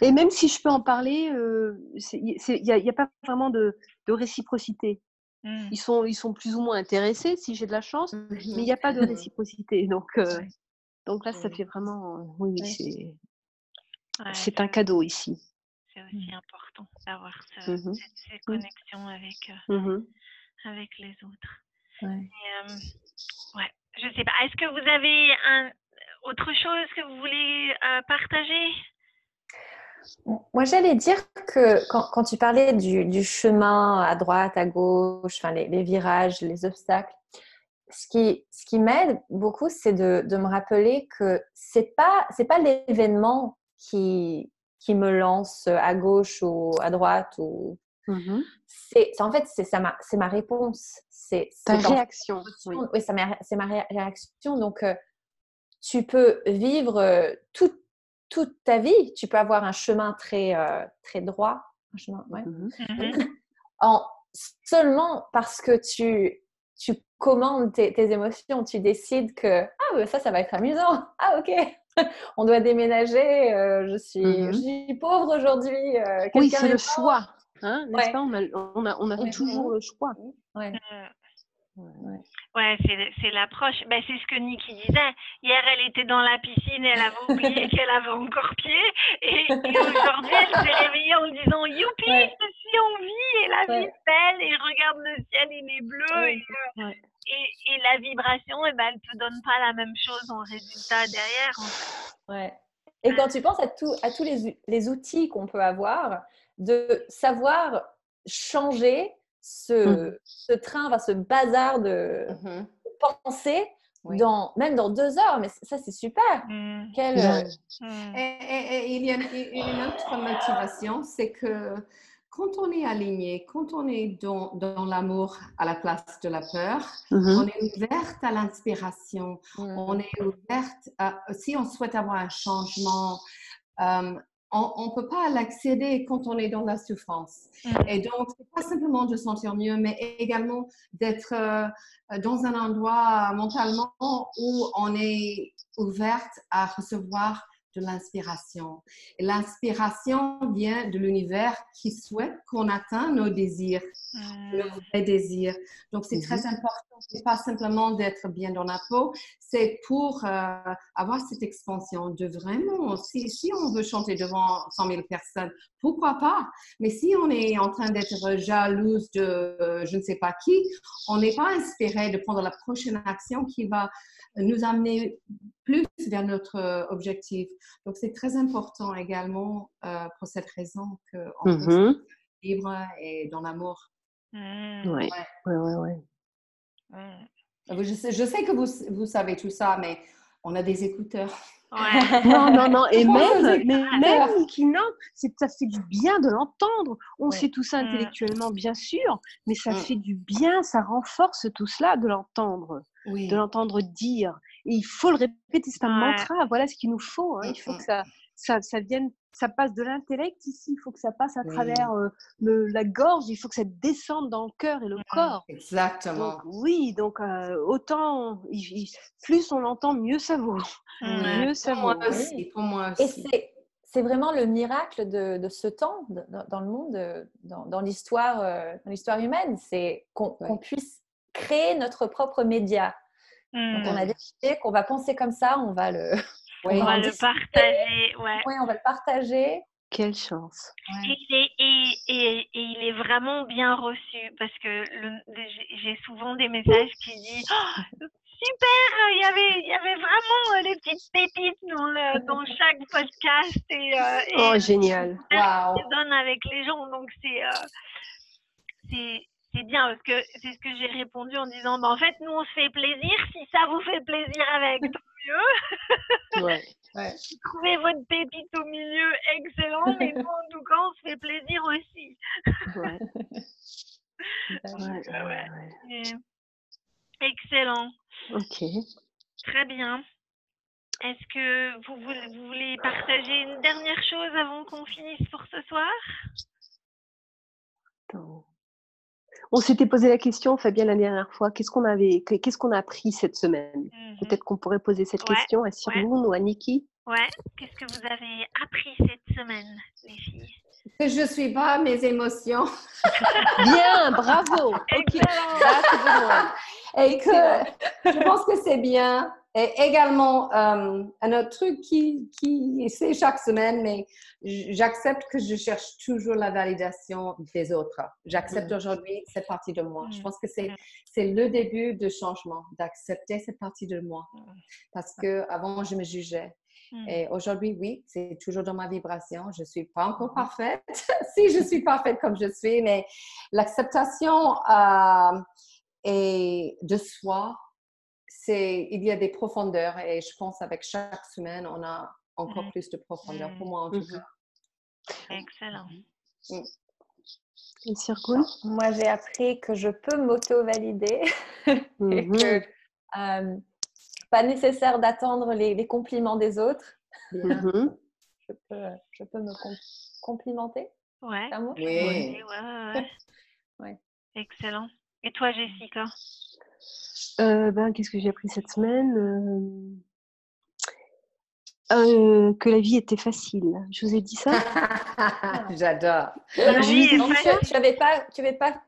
Et même si je peux en parler, euh, il n'y a, pas vraiment de, de réciprocité. Mm. Ils sont, ils sont plus ou moins intéressés si j'ai de la chance, Mhm. mais il n'y a pas de réciprocité. Donc, euh, donc là, ça Oui. fait vraiment. euh, oui, oui, c'est, Ouais, un cadeau ici. c'est aussi important d'avoir ce- cette, cette connexion avec, euh, avec les autres. Ouais. Et, euh, ouais, je sais pas. Est-ce que vous avez un, autre chose que vous voulez euh, partager? Moi, j'allais dire que quand, quand tu parlais du, du chemin à droite, à gauche, enfin, les, les virages, les obstacles, ce qui, ce qui m'aide beaucoup, c'est de, de me rappeler que c'est pas c'est pas l'événement qui, qui me lance à gauche ou à droite ou c'est- en fait c'est ma ma réponse c'est Ta réaction. Oui. oui, c'est ma, réaction. Donc, euh, tu peux vivre euh, toute, toute ta vie. Tu peux avoir un chemin très, euh, très droit. Un chemin, ouais. En, seulement parce que tu, tu commandes tes, tes émotions. Tu décides que ah, ouais, ça, ça va être amusant. Ah, ok. On doit déménager. euh, je, suis, Mhm. je suis pauvre aujourd'hui. euh, Oui, quelqu'un c'est le choix. Hein, n'est-ce Ouais. pas? On a, on a, on a Mhm. toujours le choix. Ouais. Ouais, c'est c'est l'approche. Ben, c'est ce que Niki disait. Hier, elle était dans la piscine, elle avait oublié qu'elle avait encore pied. Et, et aujourd'hui, elle s'est réveillée en disant Youpi, Ouais. je suis en vie et la vie est belle et regarde le ciel, il est bleu. Ouais. Et, euh, Ouais. et, et la vibration, eh ben, elle te donne pas la même chose en résultat derrière. en fait. Ouais. Et quand tu penses à, tout, à tous les, les outils qu'on peut avoir, de savoir changer ce, Mhm. ce train, enfin, ce bazar de Mhm. pensée, Oui. dans, même dans deux heures. Mais ça, c'est super. Mm, Quel, Ouais. mm. Et, et- et il y a une, autre motivation, c'est que quand on est aligné, quand on est dans, dans l'amour à la place de la peur, on est ouverte à l'inspiration, on est ouverte à, si on souhaite avoir un changement, euh, on ne peut pas l'accéder quand on est dans la souffrance. Et donc, pas simplement de sentir mieux, mais également d'être euh, dans un endroit mentalement où on est ouverte à recevoir de l'inspiration. Et l'inspiration vient de l'univers qui souhaite qu'on atteigne nos désirs, Mm. nos vrais désirs. Donc, c'est Mhm. très important. C'est pas simplement d'être bien dans la peau, c'est pour euh, avoir cette expansion de vraiment, si, si on veut chanter devant 100 000 personnes, pourquoi pas? Mais si on est en train d'être jalouse de euh, je ne sais pas qui, on n'est pas inspiré de prendre la prochaine action qui va nous amener plus vers notre objectif. Donc, c'est très important également euh, pour cette raison qu'on peut Mhm. vivre et dans l'amour. Mm. Ouais. Ouais, ouais, ouais. Mm. Je sais, je sais que vous, vous savez tout ça, mais on a des écouteurs. Ouais. Non, non, non. Et même, mais même, Niki, non, ça fait du bien de l'entendre. On Ouais. sait tout ça Mm. intellectuellement, bien sûr, mais ça Mm. fait du bien, ça renforce tout cela de l'entendre, Oui. de l'entendre dire. Et il faut le répéter, c'est un Ouais. mantra, voilà ce qu'il nous faut. hein. Il faut que ça, ça, ça vienne, ça passe de l'intellect ici, il faut que ça passe à Oui. travers euh, le, la gorge, il faut que ça descende dans le cœur et le corps. Exactement. Donc, oui, donc euh, autant, il- il- plus on l'entend, mieux ça vaut. Ouais. Mieux ça Pour vaut. moi aussi. Pour moi Et aussi. c'est, c'est vraiment le miracle de, de ce temps de- dans, le monde, de- dans, dans l'histoire, euh, dans l'histoire humaine, c'est qu'on, Ouais. qu'on puisse créer notre propre média. Donc, Mm. on a décidé qu'on va penser comme ça, on va le, On Oui. va en le discuter. partager. Ouais. ouais, on va le partager Quelle chance. Et, c'est- et, et, et il est vraiment bien reçu parce que j'ai- souvent des messages qui disent Oh, super, il y avait, il y avait vraiment euh, des petites pépites dans, le, dans chaque podcast et, euh, et Oh, génial. Wow. donne avec les gens. Donc c'est euh, c'est bien parce que c'est ce que j'ai répondu en disant bah, en fait nous on se fait plaisir si ça vous fait plaisir avec tant mieux Ouais. trouvez votre pépite au milieu excellent mais nous en tout cas on se fait plaisir aussi Ouais. Ouais. Et- excellent Ok. très bien est-ce que vous voulez, vous voulez partager une dernière chose avant qu'on finisse pour ce soir? Attends. On s'était posé la question, Fabien, la dernière fois. Qu'est-ce qu'on avait, que- qu'est-ce qu'on a appris cette semaine? Mhm. Peut-être qu'on pourrait poser cette Ouais, question à Sirmoun ou à Niki. ouais qu'est-ce que vous avez appris cette semaine les filles? Que je suis pas mes émotions Bien, bravo. Ok. Excellent. Là, c'est bon. et que je pense que c'est bien. Et également, euh, un autre truc qui, qui c'est chaque semaine, mais j'accepte que je cherche toujours la validation des autres. J'accepte Mhm. aujourd'hui cette partie de moi. Je Mhm. pense que c'est c'est le début de changement, d'accepter cette partie de moi. Parce que avant, je me jugeais. Et aujourd'hui, oui, c'est toujours dans ma vibration. Je ne suis pas encore parfaite. si je suis parfaite comme je suis, mais l'acceptation euh, de soi, c'est il y a des profondeurs et je pense avec chaque semaine, on a encore Mhm. plus de profondeur. Pour moi, en tout cas. excellent Et Sirkoun Moi, j'ai appris que je peux m'auto-valider et que euh, pas nécessaire d'attendre les, les compliments des autres. Je peux, je peux me com- complimenter. ouais Oui. Ouais, ouais, ouais. Ouais. Excellent. Et toi, Jessica? Euh, ben, qu'est-ce que j'ai appris cette semaine Euh, euh, Que la vie était facile. Je vous ai dit ça? J'adore. La vie est ça tu n'avais pas, tu avais pas,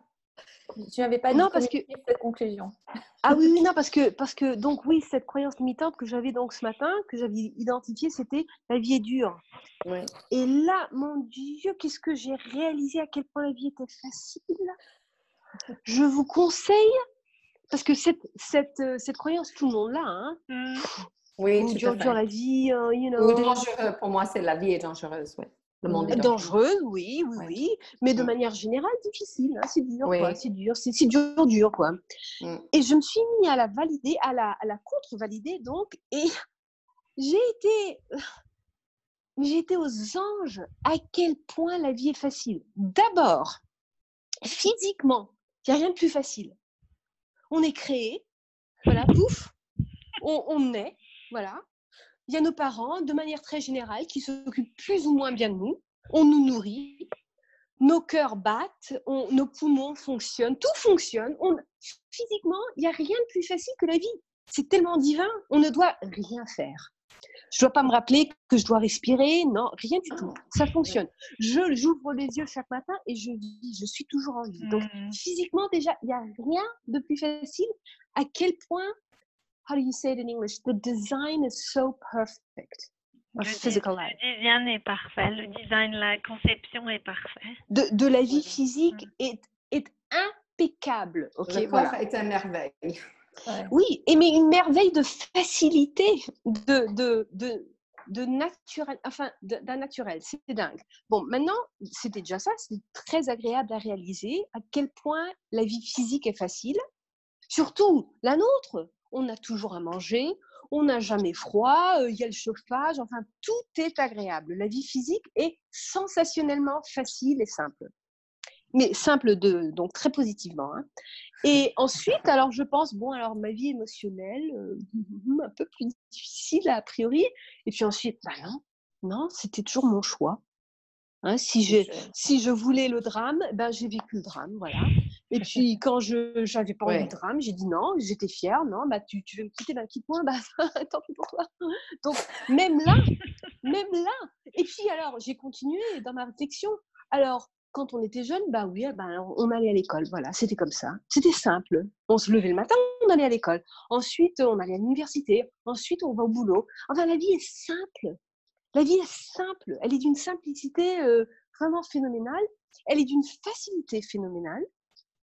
tu n'avais pas Non, dit parce que- cette conclusion. Ah oui, oui, non, parce que, parce que, donc oui, cette croyance limitante que j'avais donc ce matin, que j'avais identifiée, c'était la vie est dure. Oui. Et là, mon Dieu, qu'est-ce que j'ai réalisé à quel point la vie était facile? Je vous conseille, parce que cette, cette, euh, cette croyance, tout le monde l'a, hein. Hmm. Oui, Ou tout dur, à dur la vie, euh, you Ou know. dangereux. Pour moi, c'est la vie est dangereuse. Oui. Le monde est dangereux. Dangereux, oui, oui, Ouais. oui, mais de Mm. manière générale, difficile. hein, C'est dur, Oui. quoi. C'est dur, c'est c'est dur, dur, quoi. Mm. Et je me suis mis à la valider, à la, à la contre-valider, donc, et j'ai été, j'ai été aux anges à quel point la vie est facile. D'abord, physiquement, il n'y a rien de plus facile. On est créé, voilà, pouf, on, on est, voilà. Il y a nos parents, de manière très générale, qui s'occupent plus ou moins bien de nous. On nous nourrit, nos cœurs battent, nos poumons fonctionnent, tout fonctionne. On, physiquement, il n'y a rien de plus facile que la vie. C'est tellement divin, on ne doit rien faire. Je ne dois pas me rappeler que je dois respirer, non, rien du tout. Ça fonctionne. Je j'ouvre les yeux chaque matin et je vis, je suis toujours en vie. Donc Hmm. physiquement déjà, il n'y a rien de plus facile. À quel point, how do you say it in English? The design is so perfect. Le Of di- physical life. Le design est parfait. Le design, la conception est parfait. De, de la vie Voilà. physique est, est impeccable. Ok, Le voilà. corps est une merveille. Oui, et mais une merveille de facilité, de, de, de, naturel, enfin, d'un naturel. C'est dingue. Bon, maintenant, c'était déjà ça, c'est très agréable à réaliser à quel point la vie physique est facile. Surtout la nôtre. On a toujours à manger, on n'a jamais froid, euh, il y a le chauffage, enfin, tout est agréable. La vie physique est sensationnellement facile et simple. Mais simple de, donc très positivement. hein. Et ensuite, alors je pense, bon, alors ma vie émotionnelle, euh, un peu plus difficile a priori. Et puis ensuite, bah non, non, c'était toujours mon choix. Hein, si, j'ai, si je voulais le drame, ben j'ai vécu le drame, voilà. Et puis quand je j'avais pas envie Ouais. de drame, j'ai dit non, j'étais fière, non, bah tu, tu veux me quitter, ben quitte-moi, bah tant pis pour toi. Donc même là, même là. Et puis alors j'ai continué dans ma réflexion. Alors quand on était jeune, bah oui, ben, on allait à l'école, voilà, c'était comme ça. C'était simple. On se levait le matin, on allait à l'école. Ensuite, on allait à l'université. Ensuite, on va au boulot. Enfin, la vie est simple. La vie est simple, elle est d'une simplicité euh, vraiment phénoménale, elle est d'une facilité phénoménale.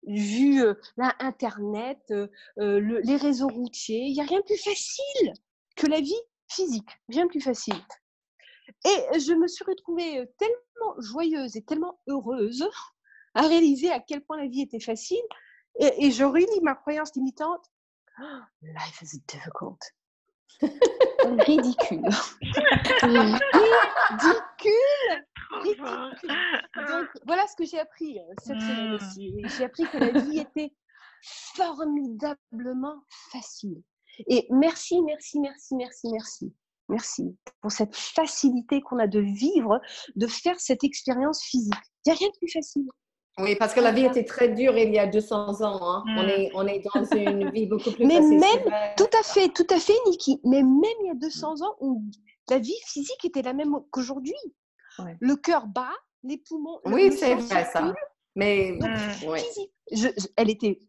Vu euh, euh, euh, le- les réseaux routiers, il n'y a rien de plus facile que la vie physique, rien de plus facile. Et je me suis retrouvée euh, tellement joyeuse et tellement heureuse à réaliser à quel point la vie était facile. Et, et je relis ma croyance limitante. Oh, Life is difficult. Ridicule. Ridicule. Fort. Donc, voilà ce que j'ai appris euh, cette semaine Mm. aussi. J'ai appris que la vie était formidablement facile. Et merci, merci, merci, merci, merci. Merci pour cette facilité qu'on a de vivre, de faire cette expérience physique. Il n'y a rien de plus facile. Oui, parce que la vie était très dure il y a 200 ans. hein. On, Mm. est, on est dans une vie beaucoup plus Mais facile. même-. Tout à fait, tout à fait, Niki. Mais même il y a 200 ans, on- la vie physique était la même qu'aujourd'hui. Ouais. Le cœur bat, les poumons. Oui, le c'est vrai ça. Mais Donc, Mm. physique. Je- je- elle était.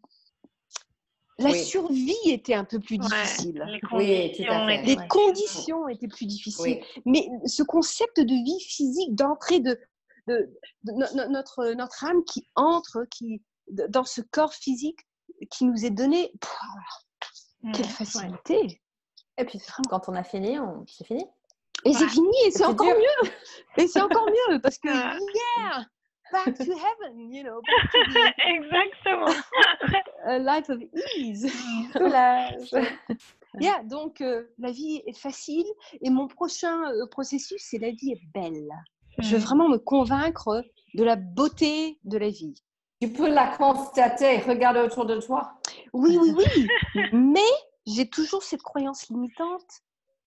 La Oui. survie était un peu plus Ouais, difficile. Les conditions étaient- Les Ouais. conditions étaient plus difficiles. oui. Mais ce concept de vie physique, d'entrée de, de, de no- no- notre, notre âme qui entre qui, de- dans ce corps physique qui nous est donné, pff, quelle facilité! Et puis, quand on a fini, on... c'est fini. Et c'est fini, et c'est encore dur. mieux! Et c'est encore mieux parce que, Ah. yeah! Back to heaven, you know, back to the, Exactement. A life of ease. Yeah, donc euh, la vie est facile et mon prochain euh, processus, c'est la vie est belle. Je veux Mm. vraiment me convaincre de la beauté de la vie. Tu peux la constater. Regarde autour de toi. Oui, oui, oui. Mais j'ai toujours cette croyance limitante.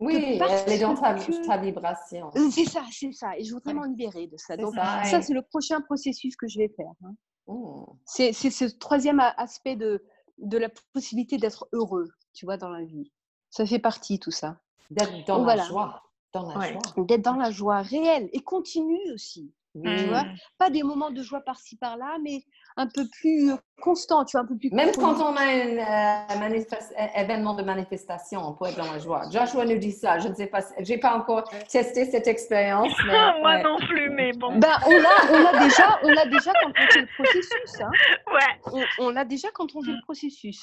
Oui, elle est dans ta, que- ta vibration. C'est ça, c'est ça. Et je voudrais m'en libérer de ça. Donc, ça, c'est le prochain processus que je vais faire. hein. Mm. C'est c'est ce troisième aspect de, de la possibilité d'être heureux, tu vois, dans la vie. Ça fait partie, tout ça. D'être dans Donc, la voilà. joie. Dans la Ouais. joie. D'être dans la joie réelle et continue aussi. Tu vois? Pas des moments de joie par-ci, par-là, mais un peu plus euh, constant, tu vois, un peu plus Même quand on a un euh, un événement de manifestation, on peut être dans la joie. Joshua nous dit ça. Je ne sais pas, j'ai pas encore testé cette expérience, mais Moi ouais. non plus, mais bon. Ben, on l'a, on l'a déjà, on l'a déjà quand on fait le processus. hein. Ouais. On, on l'a déjà quand on fait le processus.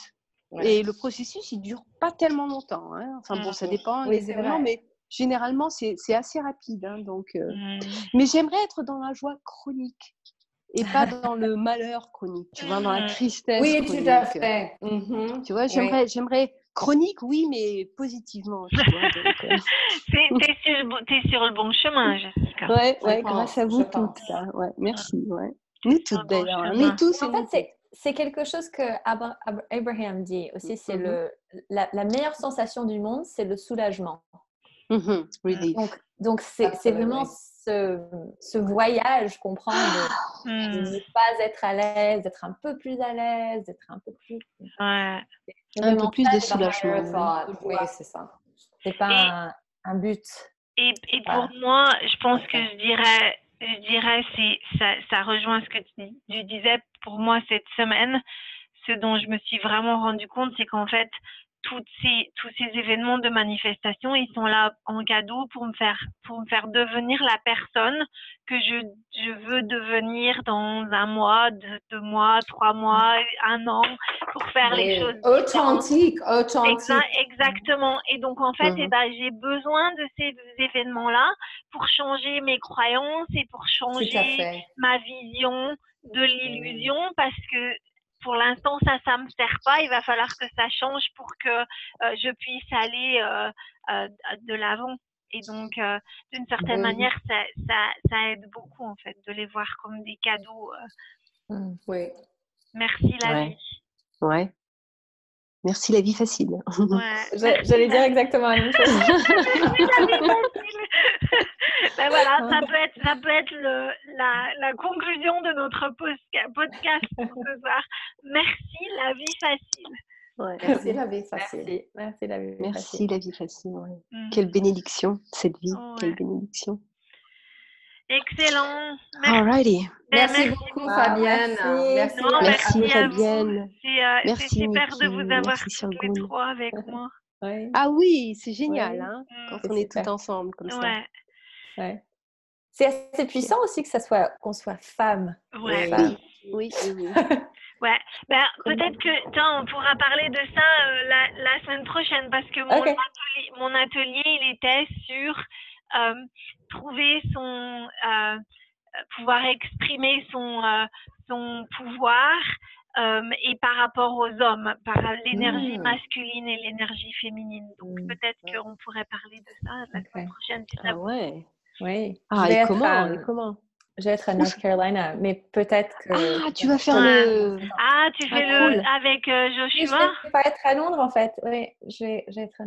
Ouais. Et le processus, il dure pas tellement longtemps. hein. Enfin bon, ça Mhm. dépend Oui, des c'est événements, vrai. mais généralement, c'est, c'est assez rapide. hein, donc, euh, Mm. Mais j'aimerais être dans la joie chronique et pas dans le malheur chronique, tu vois, dans la Mhm. tristesse Oui, chronique. tout à fait. Mhm. Tu vois, Oui. j'aimerais, j'aimerais chronique, oui, mais positivement. Tu vois, donc, euh, T'es t'es sur, le bon- t'es sur le bon chemin, Jessica. Ouais, ouais, grâce à vous toutes. là. Ouais, merci. Ouais. Nous toutes d'ailleurs. hein. Nous tous En nous fait, c'est- c'est quelque chose que Abra- Ab- Abraham dit aussi. C'est le la, la meilleure sensation du monde, c'est le soulagement. Mhm, relief. Donc, donc c'est c'est vraiment ce, ce voyage qu'on prend de, de Mm. ne pas être à l'aise, d'être un peu plus à l'aise, d'être un peu plus. Ouais. Un peu plus de soulagement. Oui. c'est ça. C'est pas Et- un, un but. Et, et pour moi, je pense que je dirais, je dirais, c'est ça, ça rejoint ce que tu, tu disais. Pour moi, cette semaine, ce dont je me suis vraiment rendu compte, c'est qu'en fait, toutes ces, tous ces événements de manifestation, ils sont là en cadeau pour me faire, pour me faire devenir la personne que je, je veux devenir dans un mois, deux, deux mois, trois mois, un an, pour faire les choses. Authentique, authentique. Exa- exactement. Et donc, en fait, Mhm. eh ben, j'ai besoin de ces événements-là pour changer mes croyances et pour changer ma vision de l'illusion parce que pour l'instant, ça, ça me sert pas. Il va falloir que ça change pour que euh, je puisse aller euh, euh, de l'avant. Et donc, euh, d'une certaine Oui. manière, ça, ça, ça aide beaucoup, en fait, de les voir comme des cadeaux. euh. Mm. Oui. merci la Ouais. vie. Ouais. Merci la vie facile. Ouais. J'allais la dire exactement la même chose. ben voilà, ça peut être, ça peut être le, la, la conclusion de notre podcast pour ce soir. Merci, la vie facile. Ouais. Merci la vie facile. Merci, merci la vie. Merci la vie facile. ouais. Mm. Quelle bénédiction, cette vie. Ouais. Quelle bénédiction. Excellent. Merci. Alrighty. Ben, Merci beaucoup, Fabienne. merci. Merci. Non, Merci, merci. Fabienne. C'est euh, super de vous avoir Merci, toutes les trois avec moi. Ah oui, c'est génial, Ouais. hein, Mm. quand C'est on est tout ensemble comme ça. Ouais. C'est assez puissant aussi que ça soit qu'on soit femme. Ouais. Oui, oui, oui. Ouais, ben, peut-être que tiens, on pourra parler de ça euh, la, la, semaine prochaine parce que mon, Ok. atelier, mon atelier, il était sur euh, trouver son euh, pouvoir exprimer son euh, son pouvoir euh, et par rapport aux hommes, par l'énergie Mm. masculine et l'énergie féminine. Donc Mm. peut-être qu'on pourrait parler de ça la semaine prochaine si Ah ouais. Oui. Ah, je, vais et être comment, à, et comment? je vais être à North Carolina, mais peut-être que. Ah, tu vas faire Ouais. le... Ah, tu Ah, fais le cool. avec euh, Oui, je Joshua? vais pas être à Londres en fait. Oui, je vais, je vais être à,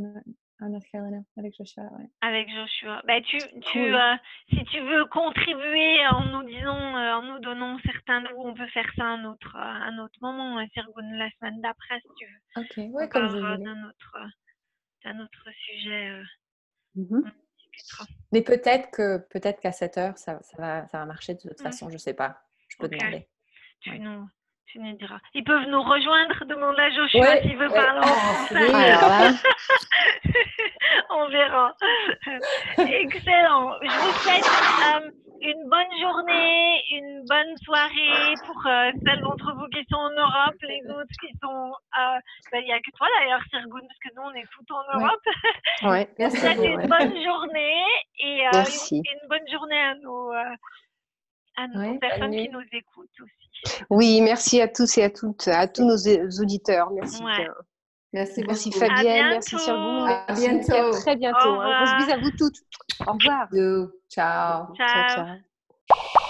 à North Carolina avec Joshua. Ouais. Avec Joshua. Ben, tu, tu, Cool. euh, si tu veux contribuer en nous disant, euh, en nous donnant certains, ou on peut faire ça un autre, euh, un autre moment, hein, Sirgun, la semaine d'après, si tu veux. Ok, ouais, comme vous d'un autre, euh, d'un autre sujet. on discutera. Mais peut-être que peut-être qu'à 7 heures, ça, ça, va, ça va marcher de toute Mm. façon, je sais pas. Je peux Ok. demander. Tu Ouais. nous, tu nous diras. Ils peuvent nous rejoindre, demande à Joshua Ouais, s'il veut ouais. parler en Ah, oui. Là, On verra. Excellent. Je vous souhaite euh, une bonne journée, une bonne soirée pour euh, celles d'entre vous qui sont en Europe, les autres qui sont. euh, ben, Il n'y a que toi d'ailleurs, Sirgun, parce que nous, on est tout en Ouais. Europe. ouais. Je vous souhaite une bonne journée et euh, Merci. une, une bonne journée à nos, euh, à nos Ouais, personnes qui nous écoutent aussi. Oui, merci à tous et à toutes, à tous nos auditeurs. Merci. Ouais. Merci beaucoup. Merci Fabienne, À merci bientôt. Sirgoun. À bientôt. très bientôt. Un gros bisous à vous toutes. Au revoir. Ciao. ciao.